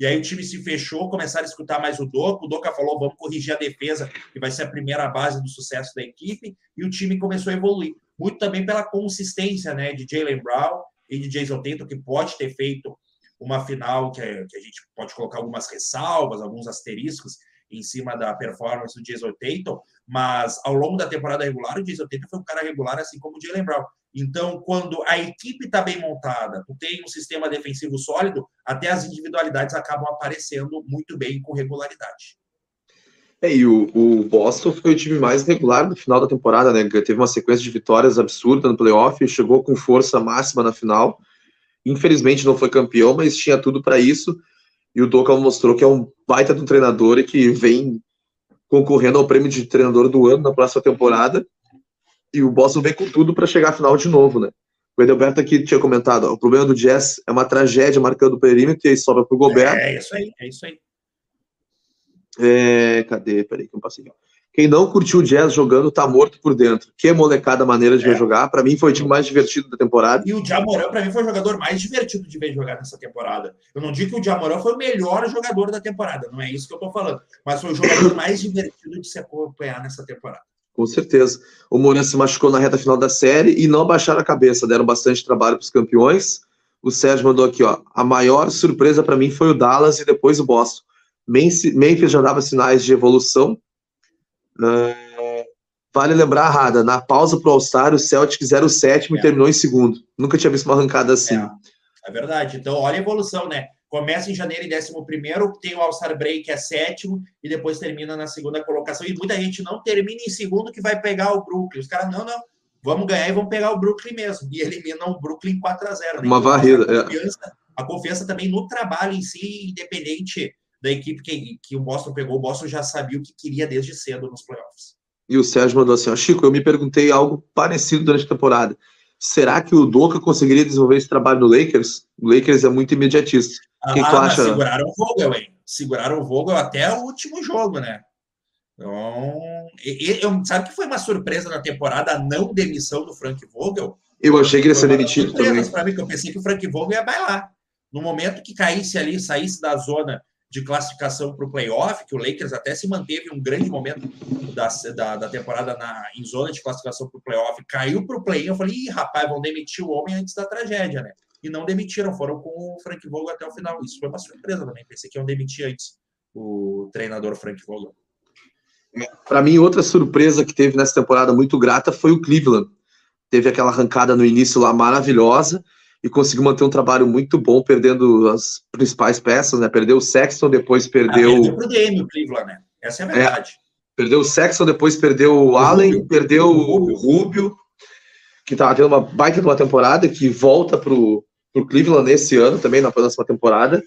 E aí o time se fechou, começaram a escutar mais o Doca. O Doca falou: vamos corrigir a defesa, que vai ser a primeira base do sucesso da equipe. E o time começou a evoluir. Muito também pela consistência né, de Jalen Brown e de Jason Tatum, que pode ter feito uma final que, que a gente pode colocar algumas ressalvas, alguns asteriscos em cima da performance do Jason Tatum, mas ao longo da temporada regular, o Jason Tatum foi um cara regular, assim como o Jalen Brown. Então, quando a equipe está bem montada, tu tem um sistema defensivo sólido, até as individualidades acabam aparecendo muito bem com regularidade. É, e o, o, Boston foi o time mais regular no final da temporada, né? Teve uma sequência de vitórias absurda no playoff, chegou com força máxima na final. Infelizmente não foi campeão, mas tinha tudo para isso. E o Doca mostrou que é um baita de um treinador e que vem concorrendo ao prêmio de treinador do ano na próxima temporada e o Boston vem com tudo para chegar à final de novo, né? O Edelberto aqui tinha comentado, ó, o problema do Jazz é uma tragédia marcando o perímetro e aí sobra pro Gobert. É, isso aí, é isso aí. É, cadê? Peraí que eu passei aqui. Quem não curtiu o Jazz jogando tá morto por dentro. Que molecada maneira de É. ver jogar. Para mim foi o time mais divertido da temporada. E o Jamoran, para mim, foi o jogador mais divertido de ver jogar nessa temporada. Eu não digo que o Jamoran foi o melhor jogador da temporada, não é isso que eu tô falando. Mas foi o jogador mais divertido de se acompanhar nessa temporada. Com certeza. O Moran se machucou na reta final da série e não baixaram a cabeça, deram bastante trabalho para os campeões. O Sérgio mandou aqui, ó. A maior surpresa para mim foi o Dallas e depois o Boston. Memphis já dava sinais de evolução. Ah, vale lembrar, Rada, na pausa All-Star, o era o sétimo É. e terminou em segundo. Nunca tinha visto uma arrancada assim. É, é verdade. Então, olha a evolução, né? Começa em janeiro em décimo primeiro, tem o All-Star Break, é sétimo, e depois termina na segunda colocação. E muita gente não termina em segundo que vai pegar o Brooklyn. Os caras, não, não, vamos ganhar e vamos pegar o Brooklyn mesmo. E eliminam o Brooklyn 4 a 0 né? Uma Então, varrida, A é. confiança, a confiança também no trabalho em si, independente da equipe que, que o Boston pegou. O Boston já sabia o que queria desde cedo nos playoffs. E o Sérgio mandou assim, ó, Chico, eu me perguntei algo parecido durante a temporada. Será que o Doca conseguiria desenvolver esse trabalho no Lakers? O Lakers é muito imediatista. O que, tu Ah, acha? seguraram o Vogel, hein? Seguraram o Vogel até o último jogo, né? Então, eu- sabe que foi uma surpresa na temporada a não demissão do Frank Vogel? Eu achei que ele ia ser demitido também. para mim, que eu pensei que o Frank Vogel ia bailar. No momento que caísse ali, saísse da zona de classificação para o playoff, que o Lakers até se manteve um grande momento da, da, da temporada na, em zona de classificação para o playoff, caiu para o play-in, eu falei, Ih, rapaz, vão demitir o homem antes da tragédia, né? E não demitiram, foram com o Frank Vogel até o final. Isso foi uma surpresa também, pensei que iam demitir antes o treinador Frank Vogel. Para mim, outra surpresa que teve nessa temporada muito grata foi o Cleveland. Teve aquela arrancada no início lá maravilhosa e conseguiu manter um trabalho muito bom, perdendo as principais peças, né? Perdeu o Sexton, depois Ah, perdeu. perdeu pro DM o Cleveland, né? Essa é a verdade. Perdeu o Sexton, depois perdeu o, Allen, Rubio. perdeu O o Rubio. Que estava tendo uma baita de uma temporada, que volta pro, pro Cleveland nesse ano também, na próxima temporada.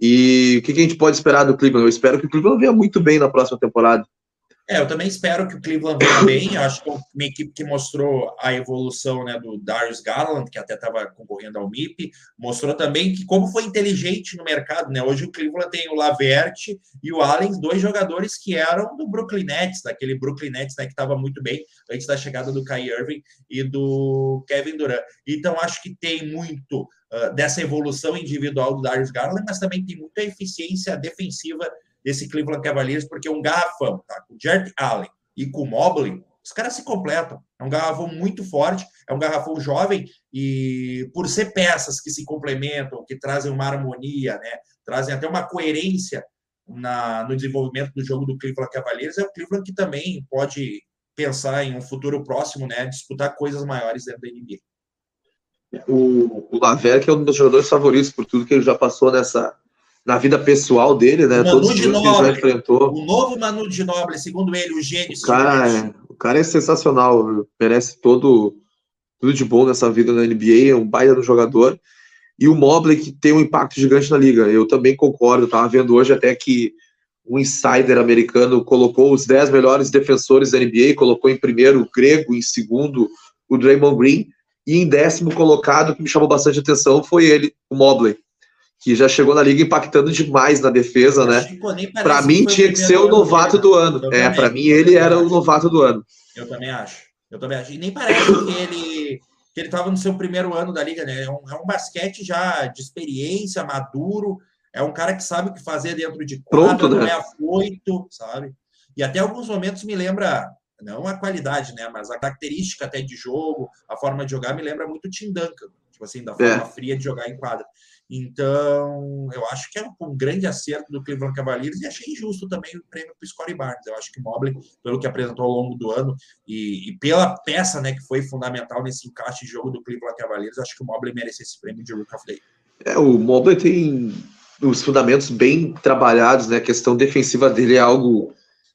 E o que, que a gente pode esperar do Cleveland? Eu espero que o Cleveland venha muito bem na próxima temporada. É, eu também espero que o Cleveland venha bem. Eu acho que é uma equipe que mostrou a evolução né, do Darius Garland, que até estava concorrendo ao MIP, mostrou também que como foi inteligente no mercado, né? Hoje o Cleveland tem o Laverte e o Allen, dois jogadores que eram do Brooklyn Nets, daquele Brooklyn Nets né, que estava muito bem antes da chegada do Kai Irving e do Kevin Durant. Então acho que tem muito uh, dessa evolução individual do Darius Garland, mas também tem muita eficiência defensiva desse Cleveland Cavaliers, porque um garrafão, tá? Com o Jarrett Allen e com Mobley, os caras se completam. É um garrafão muito forte, é um garrafão jovem e por ser peças que se complementam, que trazem uma harmonia, né? Trazem até uma coerência na, no desenvolvimento do jogo do Cleveland Cavaliers, é o Cleveland que também pode pensar em um futuro próximo, né? Disputar coisas maiores dentro da NBA. O, o Laver, que é um dos meus jogadores favoritos, por tudo que ele já passou nessa na vida pessoal dele, né? Todos os times que ele já enfrentou. O novo Manu Ginóbili, segundo ele, o gênio. O cara, é, o cara é sensacional, merece todo tudo de bom nessa vida na NBA, é um baita do jogador. E o Mobley que tem um impacto gigante na liga. Eu também concordo, tava vendo hoje até que um insider americano colocou os 10 melhores defensores da NBA, colocou em primeiro o Grego, em segundo o Draymond Green, e em décimo colocado, que me chamou bastante atenção, foi ele, o Mobley, que já chegou na liga impactando demais na defesa, né? Para mim tinha que ser o novato do ano. Eu É, também, para mim ele era o novato do ano. Eu também acho. Eu também acho. E nem parece que ele que ele estava no seu primeiro ano da liga, né? É um, é um basquete já de experiência, maduro. É um cara que sabe o que fazer dentro de quadra, Pronto, não né? é afoito, sabe? E até alguns momentos me lembra, não a qualidade, né? Mas a característica até de jogo, a forma de jogar me lembra muito o Tim Duncan, tipo assim, da forma É. fria de jogar em quadra. Então, eu acho que é um, grande acerto do Cleveland Cavaliers e achei injusto também o prêmio para o Scottie Barnes. Eu acho que o Mobley, pelo que apresentou ao longo do ano e, e pela peça né, que foi fundamental nesse encaixe de jogo do Cleveland Cavaliers, acho que o Mobley merece esse prêmio de Rook of Year. É, o Mobley tem os fundamentos bem trabalhados, né? A questão defensiva dele é algo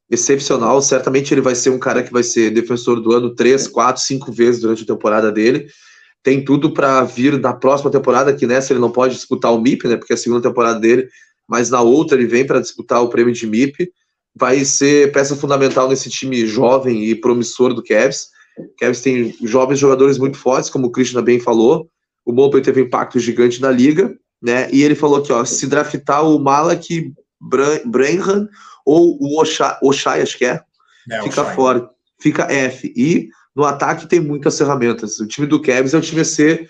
excepcional. Certamente ele vai ser um cara que vai ser defensor do ano três, quatro, cinco vezes durante a temporada dele. Tem tudo para vir na próxima temporada, que nessa ele não pode disputar o MIP, né? Porque é a segunda temporada dele, mas na outra ele vem para disputar o prêmio de MIP. Vai ser peça fundamental nesse time jovem e promissor do Cavs. O Cavs tem jovens jogadores muito fortes, como o Krishna bem falou. O Mobley teve um impacto gigante na liga, né? E ele falou aqui, ó, se draftar o Malak Branham ou o Oshai, Oshai, acho que é, é, fica fora, fica F. E no ataque tem muitas ferramentas. O time do Cavs é o time a ser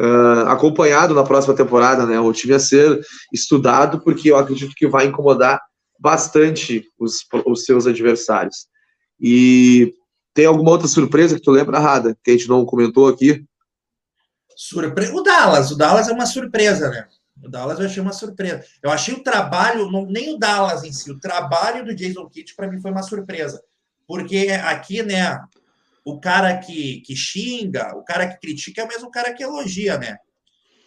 uh, acompanhado na próxima temporada, né? O time a ser estudado, porque eu acredito que vai incomodar bastante os, os seus adversários. E tem alguma outra surpresa que tu lembra, Rada, que a gente não comentou aqui? Surpre... O Dallas, o Dallas é uma surpresa, né? O Dallas eu achei uma surpresa. Eu achei o trabalho, não, nem o Dallas em si, o trabalho do Jason Kidd para mim foi uma surpresa. Porque aqui, né, o cara que, que xinga, o cara que critica é o mesmo cara que elogia, né?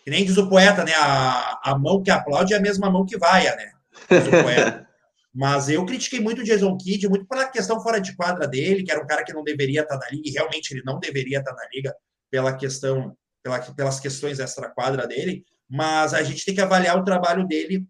Que nem diz o poeta, né? A, a mão que aplaude é a mesma mão que vaia, né? Diz o poeta. Mas eu critiquei muito o Jason Kidd, muito pela questão fora de quadra dele, que era um cara que não deveria estar na liga, e realmente ele não deveria estar na liga pela questão, pela, pelas questões extra-quadra dele, mas a gente tem que avaliar o trabalho dele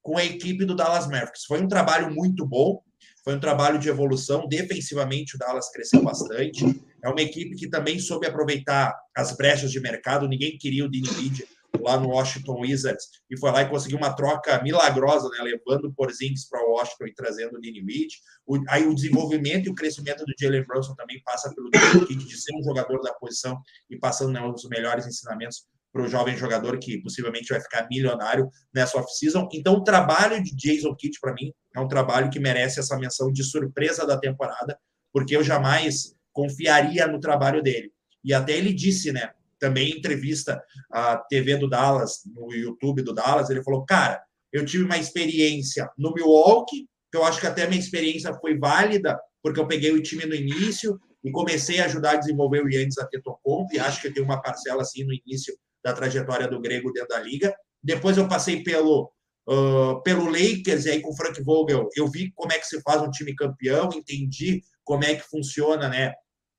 com a equipe do Dallas Mavericks. Foi um trabalho muito bom, foi um trabalho de evolução. Defensivamente, o Dallas cresceu bastante. É uma equipe que também soube aproveitar as brechas de mercado. Ninguém queria o Dini Reed lá no Washington Wizards e foi lá e conseguiu uma troca milagrosa, né, levando o Porzingis para Washington e trazendo o Reed. O, aí o desenvolvimento e o crescimento do Jalen Brunson também passa pelo de ser um jogador da posição e passando né, os melhores ensinamentos para o jovem jogador que possivelmente vai ficar milionário nessa off-season. Então, o trabalho de Jason Kidd, para mim, é um trabalho que merece essa menção de surpresa da temporada, porque eu jamais confiaria no trabalho dele. E até ele disse, né, também em entrevista à TV do Dallas, no YouTube do Dallas, ele falou: Cara, eu tive uma experiência no Milwaukee, que eu acho que até minha experiência foi válida, porque eu peguei o time no início e comecei a ajudar a desenvolver o Yannis Antetokounmpo, e acho que eu tenho uma parcela assim no início da trajetória do grego dentro da liga. Depois eu passei pelo uh, pelo Lakers e aí com o Frank Vogel eu vi como é que se faz um time campeão, entendi como é que funciona, né?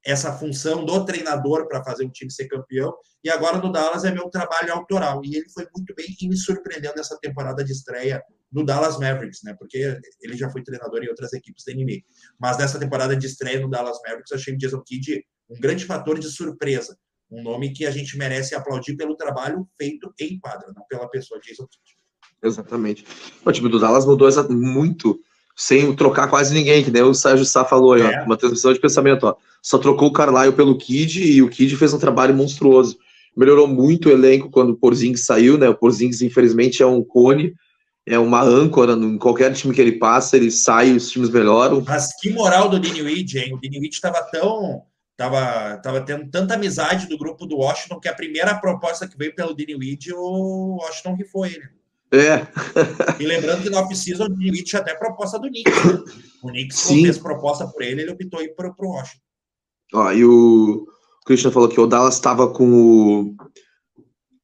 Essa função do treinador para fazer um time ser campeão. E agora no Dallas é meu trabalho autoral. E ele foi muito bem e me surpreendeu nessa temporada de estreia no Dallas Mavericks, né? Porque ele já foi treinador em outras equipes da NBA. Mas nessa temporada de estreia no Dallas Mavericks, achei o Jason Kidd um grande fator de surpresa um nome que a gente merece aplaudir pelo trabalho feito em quadra, não pela pessoa Jason Kidd. Exatamente. O time do Dallas mudou muito, sem trocar quase ninguém, que nem o Sérgio Sá falou aí, é. ó, uma transmissão de pensamento, ó. Só trocou o Carlisle pelo Kid e o Kid fez um trabalho monstruoso. Melhorou muito o elenco quando o Porzingis saiu, né? O Porzingis, infelizmente, é um cone, é uma âncora em qualquer time que ele passa, ele sai e os times melhoram. Mas que moral do Weed, hein? O Weed estava tão Tava, tava tendo tanta amizade do grupo do Washington que a primeira proposta que veio pelo Weed, o Washington rifou ele. É. e lembrando que no off-season o Weed tinha até proposta do Knicks. Né? O Knicks Sim. fez proposta por ele, ele optou ir para o Washington. Ó, e o Christian falou que o Dallas estava com o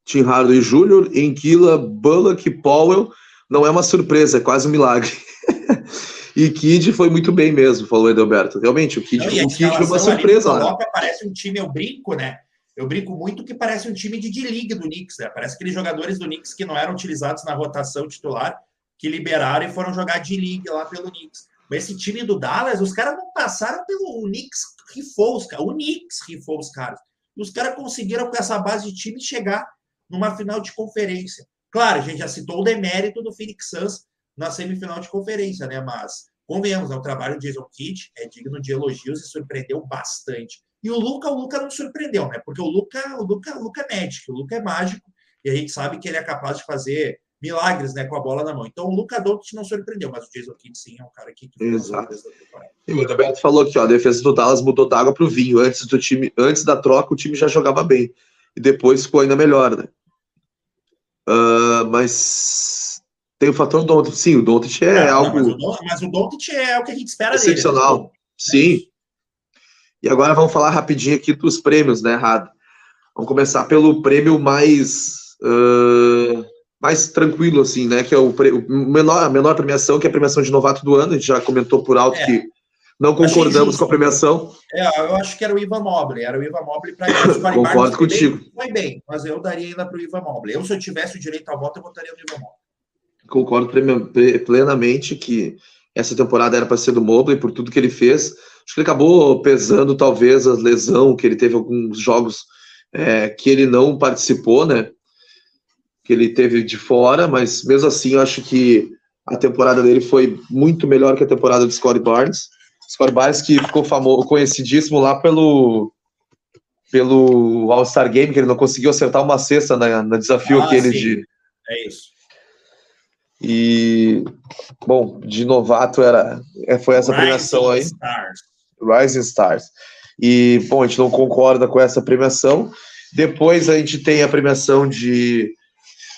Tim Hardaway Jr., Enquila, Bullock, Powell. Não é uma surpresa, é quase um milagre. E Kid foi muito bem mesmo, falou Edelberto. Realmente, o Kid, Não, o Kid foi uma surpresa lá. Parece um time, eu brinco, né? Eu brinco muito que parece um time de D-League do Knicks, né? Parece aqueles jogadores do Knicks que não eram utilizados na rotação titular, que liberaram e foram jogar D-League lá pelo Knicks. Mas esse time do Dallas, os caras não passaram pelo o Knicks, rifou os caras. O Knicks rifou os caras. E os caras conseguiram, com essa base de time, chegar numa final de conferência. Claro, a gente já citou o demérito do Phoenix Suns, na semifinal de conferência, né? Mas, convenhamos, né? o trabalho de Jason Kidd é digno de elogios e surpreendeu bastante. E o Luca, o Luca não surpreendeu, né? Porque o Luca, o Luca, o Luca é médico, o Luca é mágico, e a gente sabe que ele é capaz de fazer milagres, né, com a bola na mão. Então o Luca Doncic não surpreendeu, mas o Jason Kidd sim é um cara que, que Exato. E o Roberto falou que ó, a defesa do Dallas mudou da água para o vinho. Antes do time, antes da troca, o time já jogava bem e depois ficou ainda melhor, né? Uh, mas tem o fator Doncic. Sim, o Doncic é, é algo. mas, o Doncic é o que a gente espera excepcional. dele. Excepcional. Né? Sim. E agora vamos falar rapidinho aqui dos prêmios, né, Rado? Vamos começar pelo prêmio mais. Uh, mais tranquilo, assim, né? Que é o, o, menor, a menor premiação, que é a premiação de novato do ano. A gente já comentou por alto é. que não concordamos com a premiação. É, eu acho que era o Ivan Mobley. Era o Ivan Mobley para Concordo contigo. Foi bem, mas eu daria ainda para o Ivan Mobley. Eu, se eu tivesse o direito ao voto, eu votaria no Ivan Mobley concordo plenamente que essa temporada era para ser do Mobley por tudo que ele fez. Acho que ele acabou pesando talvez a lesão que ele teve alguns jogos é, que ele não participou, né? Que ele teve de fora, mas mesmo assim eu acho que a temporada dele foi muito melhor que a temporada do Scottie Barnes. Scott Barnes que ficou famoso, conhecidíssimo lá pelo pelo All-Star Game, que ele não conseguiu acertar uma cesta na, no desafio Ah, aquele sim. de. É isso. E, bom, de novato era, é, foi essa premiação aí, Rising Stars. Rising Stars. E, bom, a gente não concorda com essa premiação. Depois a gente tem a premiação de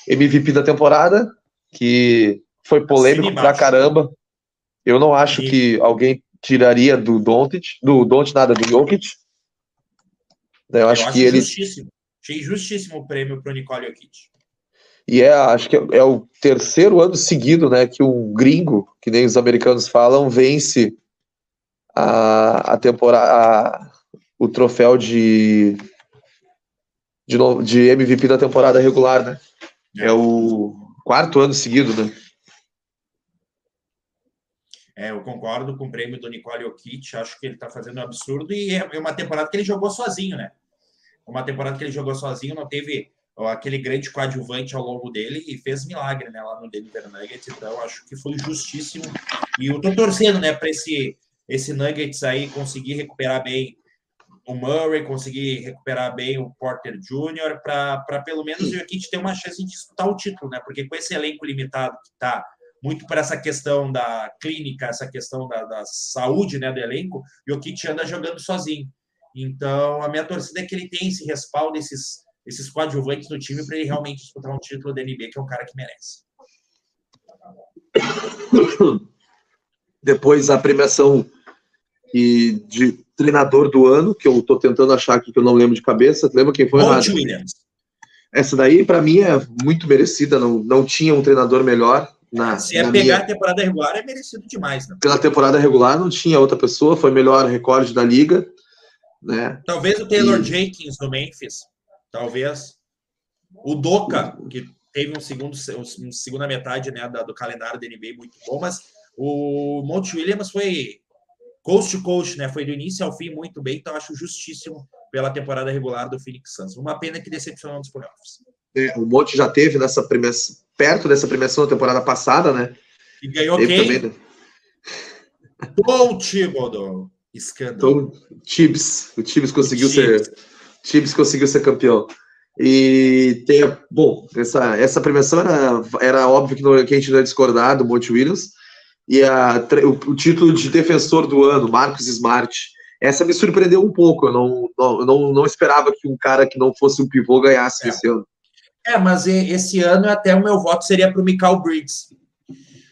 MVP da temporada, que foi polêmico pra caramba. Eu não acho E- que alguém tiraria do Doncic, do Doncic nada, do Jokic. Eu acho Eu que ele justíssimo. Achei justíssimo o prêmio para o Nicole Jokic. E é, acho que é, é o terceiro ano seguido, né, que um gringo, que nem os americanos falam, vence a, a temporada, a- o troféu de, de, de MVP da temporada regular, né? É o quarto ano seguido, né? É, eu concordo com o prêmio do Nicole Jokic. Acho que ele está fazendo um absurdo e é é uma temporada que ele jogou sozinho, né? Uma temporada que ele jogou sozinho, não teve aquele grande coadjuvante ao longo dele e fez milagre, né? Lá no Denver Nuggets. Então, acho que foi justíssimo. E eu tô torcendo, né, para esse, esse Nuggets aí conseguir recuperar bem o Murray, conseguir recuperar bem o Porter Jr., para pelo menos o Jokic ter uma chance de disputar o título, né? Porque com esse elenco limitado que tá muito para essa questão da clínica, essa questão da, da saúde né, do elenco, o Jokic anda jogando sozinho. Então, a minha torcida é que ele tem esse respaldo, esses, esses coadjuvantes no time, para ele realmente disputar um título da NBA, que é um cara que merece. Depois a premiação e de treinador do ano, que eu tô tentando achar aqui que eu não lembro de cabeça. Lembra quem foi? Monte? Williams. Essa daí, para mim, é muito merecida. Não, não tinha um treinador melhor na, Se é na pegar minha- a temporada regular, é merecido demais. Né? pela temporada regular, não tinha outra pessoa. Foi o melhor recorde da liga, né? Talvez o Taylor E- Jenkins do Memphis. Talvez. O Doca, que teve um segundo, um segunda metade né, do calendário da NBA muito bom, mas o Monte Williams foi coast to coast, né? Foi do início ao fim muito bem, então acho justíssimo pela temporada regular do Phoenix Suns. Uma pena que decepcionou nos playoffs. É, O Monte já teve nessa premiação, perto dessa premiação da temporada passada, né? E ganhou Teve quem? também, né? Tom Thibodeau. Escândalo. O Tibbs, o Tibbs conseguiu Tibbs. ser, Tibbs conseguiu ser campeão. E tem, bom, essa, essa premiação era, era óbvio que, não, que a gente não ia discordar do Monte Williams. E a, o, o título de defensor do ano, Marcos Smart. Essa me surpreendeu um pouco. Eu não, não, não, não esperava que um cara que não fosse um pivô ganhasse É. esse ano. É, mas esse ano até o meu voto seria para o Michael Bridges.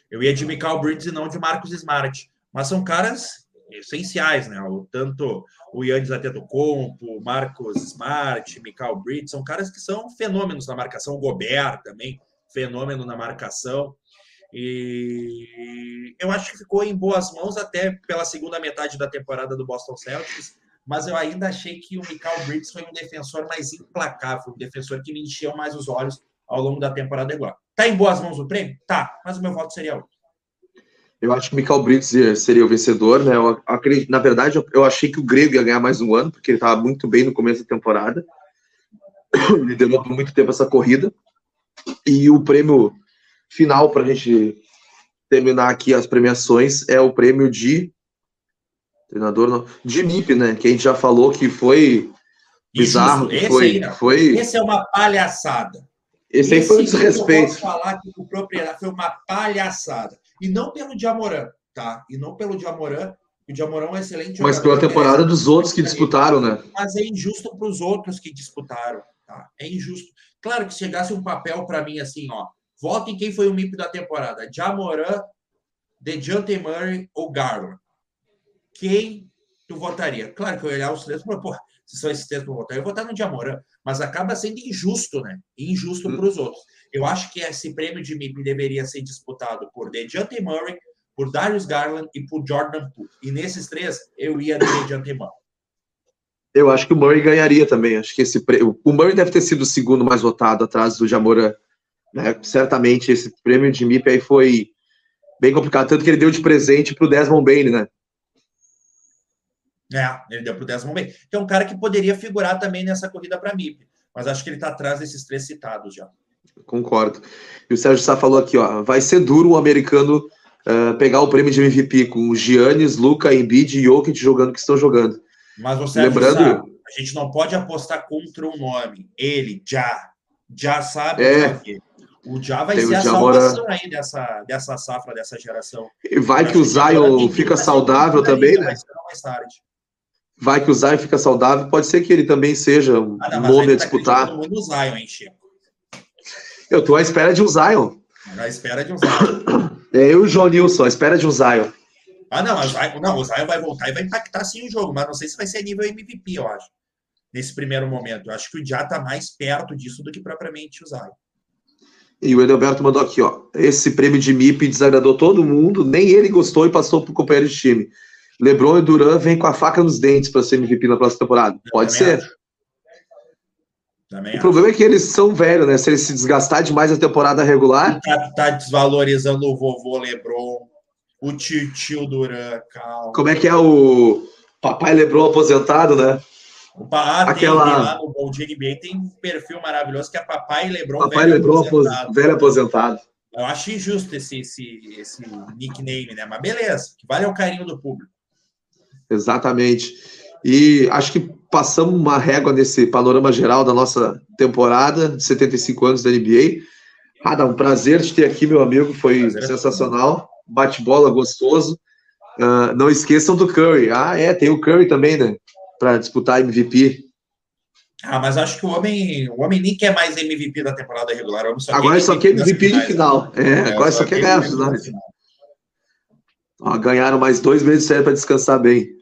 Eu ia de Michael Bridges e não de Marcos Smart. Mas são caras essenciais, né? O, tanto o Yannis Antetokounmpo, o Marcos Smart, Michael Bridges, são caras que são fenômenos na marcação. O Gobert também, fenômeno na marcação. E eu acho que ficou em boas mãos até pela segunda metade da temporada do Boston Celtics, mas eu ainda achei que o Michael Bridges foi um defensor mais implacável, um defensor que me encheu mais os olhos ao longo da temporada regular. Tá em boas mãos o prêmio? Tá, mas o meu voto seria outro. Eu acho que o Michael Bridges seria o vencedor, né? Eu acredito, na verdade, eu- achei que o Grego ia ganhar mais um ano, porque ele estava muito bem no começo da temporada. Liderou por muito tempo essa corrida. E o prêmio final, para a gente terminar aqui as premiações, é o prêmio de. Treinador, não, de MIP, né? Que a gente já falou que foi bizarro, Esse foi. aí foi Esse é uma palhaçada. esse aí foi um Esse eu desrespeito. posso falar que o propriedade foi uma palhaçada. E não pelo Jamoran, tá? E não pelo Jamoran. O Jamoran é um excelente Mas jogador, pela temporada merece dos outros que disputaram, né? mas é injusto para os outros que disputaram, tá? É injusto. Claro que se chegasse um papel para mim assim, ó, votem quem foi o MIP da temporada, Jamoran, DeJounte Murray ou Garland. Quem tu votaria? Claro que eu ia olhar os três, mas, pô, se são esses três que eu vou votar, eu vou votar no Jamoran, mas acaba sendo injusto, né? Injusto para os outros. Eu acho que esse prêmio de MIP deveria ser disputado por DeJounte Murray, por Darius Garland e por Jordan Poole. E nesses três, eu ia de DeJounte Murray. Eu acho que o Murray ganharia também. Acho que esse pre... o Murray deve ter sido o segundo mais votado atrás do Jamoran. Né? Certamente esse prêmio de MIP aí foi bem complicado, tanto que ele deu de presente para o Desmond Bain, né? É, ele deu para o Desmond Bain. Que é um cara que poderia figurar também nessa corrida para MIP. Mas acho que ele está atrás desses três citados já. Concordo. E o Sérgio Sá falou aqui, ó, vai ser duro um americano uh, pegar o prêmio de MVP com Giannis, Luca, Embiid e Jokic jogando que estão jogando. Mas você Lembrando, sabe, a gente não pode apostar contra o nome. Ele, já, já sabe é. o Já vai ser a salvação aí dessa, dessa safra, dessa geração. E vai que o Zion fica saudável também, né? Vai que o Zion fica saudável, pode ser que ele também seja um ah, nome a tá disputar. Muito no Zion, hein, Chico? Eu tô à espera de um Zion. À espera de um Zion. É eu e o João Nilson, à espera de um Zion. Ah, não, Zion, não, o Zion vai voltar e vai impactar sim o jogo, mas não sei se vai ser nível MVP, eu acho. Nesse primeiro momento. Eu acho que o Já tá mais perto disso do que propriamente o Zion. E o Edelberto mandou aqui, ó. Esse prêmio de MIP desagradou todo mundo, nem ele gostou e passou pro companheiro de time. LeBron e Duran vêm com a faca nos dentes para ser MVP na próxima temporada. Eu Pode ser. Acho. Também o acho. problema é que eles são velhos, né? Se eles se desgastar demais a temporada regular. Tá, tá desvalorizando o vovô LeBron, o tio, tio Duran, calma. Como é que é o papai LeBron aposentado, né? O ah, Aquela... tem, lá no Bom NBA tem um perfil maravilhoso que é Papai Lebron, papai velho Lebron aposentado. velho aposentado. Eu acho injusto esse, esse, esse nickname, né? Mas beleza, que vale é o carinho do público. Exatamente. E acho que passamos uma régua nesse panorama geral da nossa temporada de 75 anos da NBA. Ah, um prazer te ter aqui, meu amigo. Foi prazer é sensacional. Bate-bola gostoso. Uh, não esqueçam do Curry. Ah, é, tem o Curry também, né? Para disputar MVP. Ah, mas acho que o homem, o homem nem quer mais MVP da temporada regular. Só agora só quer MVP de final. É, é, agora só, só quer ganhar final. Ó, ganharam mais dois meses para descansar bem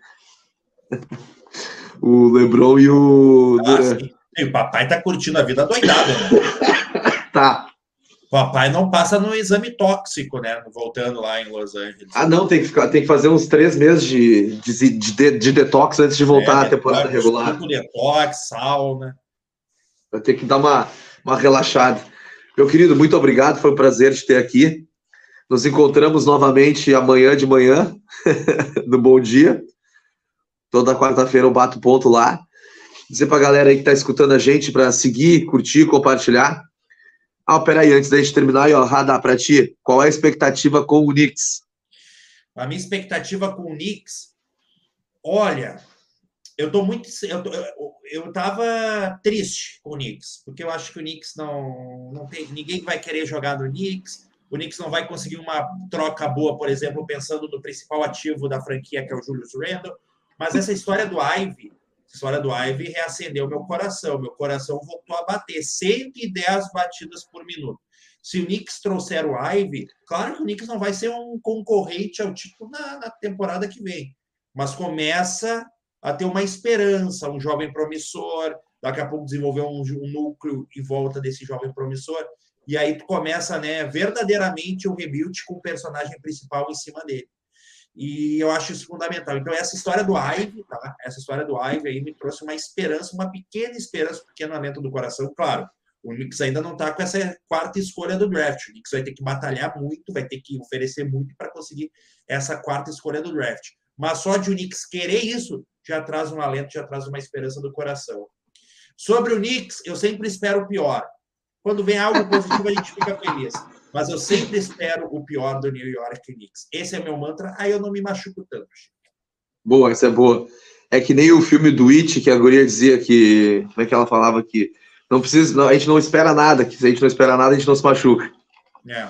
o Lebron e o. Ah, o papai tá curtindo a vida doidada, né? tá. O papai não passa no exame tóxico, né? Voltando lá em Los Angeles. Ah, não, tem que, ficar, tem que fazer uns três meses de, de, de, de detox antes de voltar é, à temporada regular. Detox, sauna. Vai ter que dar uma, uma relaxada. Meu querido, muito obrigado, foi um prazer te ter aqui. Nos encontramos novamente amanhã de manhã, no Bom Dia. Toda quarta-feira eu bato ponto lá. Dizer pra galera aí que tá escutando a gente para seguir, curtir, compartilhar. Ah, peraí, antes da gente terminar, aí, ó, Radar, pra ti, qual é a expectativa com o Knicks? A minha expectativa com o Knicks, olha, eu tô muito. Eu, tô, eu, eu tava triste com o Knicks, porque eu acho que o Knicks não, não tem. Ninguém vai querer jogar no Knicks. O Knicks não vai conseguir uma troca boa, por exemplo, pensando no principal ativo da franquia, que é o Julius Randle. Mas essa história do Ivy, a história do Ivy reacendeu meu coração. Meu coração voltou a bater 110 batidas por minuto. Se o Knicks trouxer o Ivy, claro que o Knicks não vai ser um concorrente ao título na, na temporada que vem, mas começa a ter uma esperança, um jovem promissor, daqui a pouco desenvolver um, um núcleo em volta desse jovem promissor, e aí tu começa, né, verdadeiramente o um rebuild com o personagem principal em cima dele. E eu acho isso fundamental. Então, essa história do Ive, tá? Essa história do Ive aí me trouxe uma esperança, uma pequena esperança, um pequeno alento do coração. Claro, o Knicks ainda não está com essa quarta escolha do draft. O Knicks vai ter que batalhar muito, vai ter que oferecer muito para conseguir essa quarta escolha do draft. Mas só de o Knicks querer isso já traz um alento, já traz uma esperança do coração. Sobre o Knicks, eu sempre espero o pior. Quando vem algo positivo, a gente fica feliz mas eu sempre espero o pior do New York Knicks. Esse é meu mantra, aí eu não me machuco tanto. Boa, essa é boa. É que nem o filme do It, que a guria dizia que. Como é que ela falava que não precisa, não, a gente não espera nada, que se a gente não espera nada, a gente não se machuca. É.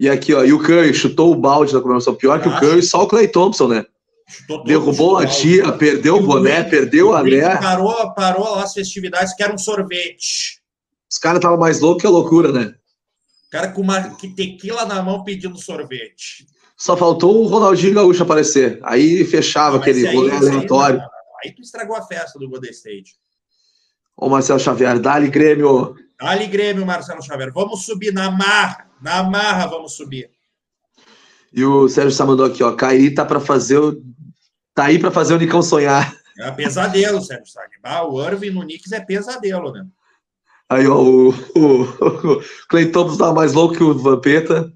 E aqui, ó, e o Curry chutou o balde na comemoração. Pior que o Curry, só o Clay Thompson, né? Derrubou a tia, perdeu o boné, perdeu o ané. Parou, parou as festividades, que era um sorvete. Os caras estavam mais loucos que a loucura, né? Cara com uma tequila na mão pedindo sorvete. Só faltou o Ronaldinho Gaúcho aparecer. Aí fechava aquele rolê aleatório. Aí, aí, tu estragou a festa do Golden State. Ô, Marcelo Xavier, dá-lhe Grêmio. Dá-lhe Grêmio, Marcelo Xavier. Vamos subir na marra. Na marra vamos subir. E o Sérgio Sá mandou aqui, ó. Caí tá para fazer o. Tá aí para fazer o Nicão sonhar. É pesadelo, Sérgio Sá. Ah, o Irving no Knicks é pesadelo, né? Aí, ó, o, o, o Clay Thompson estava mais louco que o Vampeta.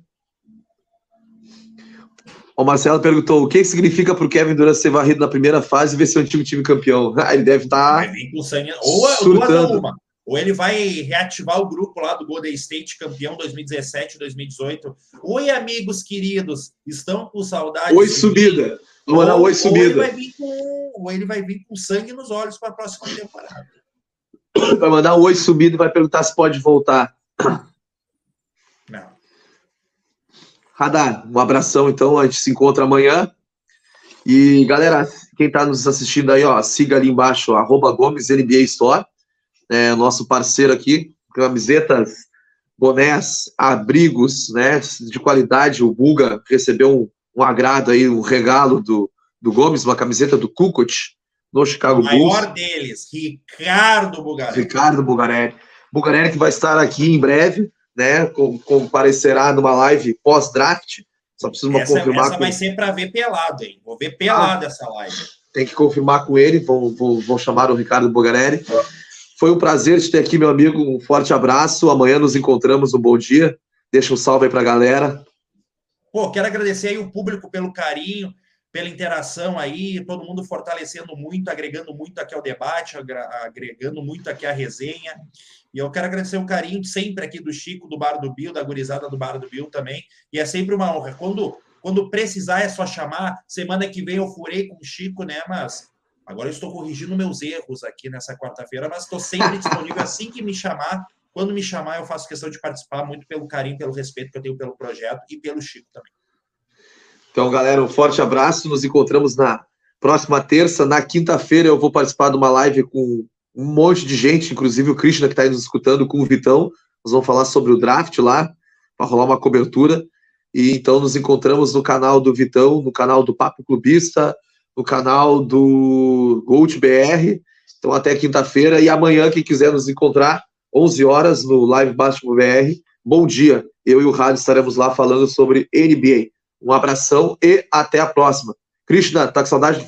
O Marcelo perguntou o que significa para o Kevin Durant ser varrido na primeira fase e ver seu antigo time campeão. Ah, ele deve estar. Tá ou surtando. uma. ou ele vai reativar o grupo lá do Golden State, campeão 2017 2018. Oi, amigos queridos, estão com saudade? Oi, subida. Mandar oi, subida. Ou ele, vai vir com, ou ele vai vir com sangue nos olhos para a próxima temporada. Vai mandar um oi subido e vai perguntar se pode voltar. Não. Radar, um abração então, a gente se encontra amanhã. E galera, quem está nos assistindo aí, ó, siga ali embaixo, arroba Gomes NBA Store é, nosso parceiro aqui, camisetas, bonés, abrigos, né, de qualidade. O Buga recebeu um, um agrado aí, um regalo do, do Gomes, uma camiseta do Kukut no Chicago Bulls. O maior deles, Ricardo Bugarelli. Ricardo Bugarelli. Bugarelli que vai estar aqui em breve, né, comparecerá numa live pós-draft. Só preciso essa, confirmar. Essa com... vai ser para ver pelado, hein? Vou ver pelado ah, essa live. Tem que confirmar com ele, vão, vão, vão chamar o Ricardo Bugarelli. Foi um prazer te ter aqui, meu amigo. Um forte abraço. Amanhã nos encontramos. Um bom dia. Deixa um salve aí para a galera. Pô, quero agradecer aí o público pelo carinho, pela interação aí, todo mundo fortalecendo muito, agregando muito aqui ao debate, agregando muito aqui à resenha. E eu quero agradecer o carinho sempre aqui do Chico, do Bar do Bill, da gurizada do Bar do Bill também. E é sempre uma honra. Quando, quando precisar é só chamar. Semana que vem eu furei com o Chico, né? Mas Agora eu estou corrigindo meus erros aqui nessa quarta-feira, mas estou sempre disponível assim que me chamar. Quando me chamar, eu faço questão de participar muito pelo carinho, pelo respeito que eu tenho pelo projeto e pelo Chico também. Então, galera, um forte abraço. Nos encontramos na próxima terça. Na quinta-feira eu vou participar de uma live com um monte de gente, inclusive o Krishna que está aí nos escutando com o Vitão. Nós vamos falar sobre o draft lá, para rolar uma cobertura. E então nos encontramos no canal do Vitão, no canal do Papo Clubista, no canal do Gold BR. Então, até quinta-feira. E amanhã, quem quiser nos encontrar, 11 horas, no Live Basketball BR. Bom dia. Eu e o Rádio estaremos lá falando sobre NBA. Um abração e até a próxima. Krishna, tá com saudade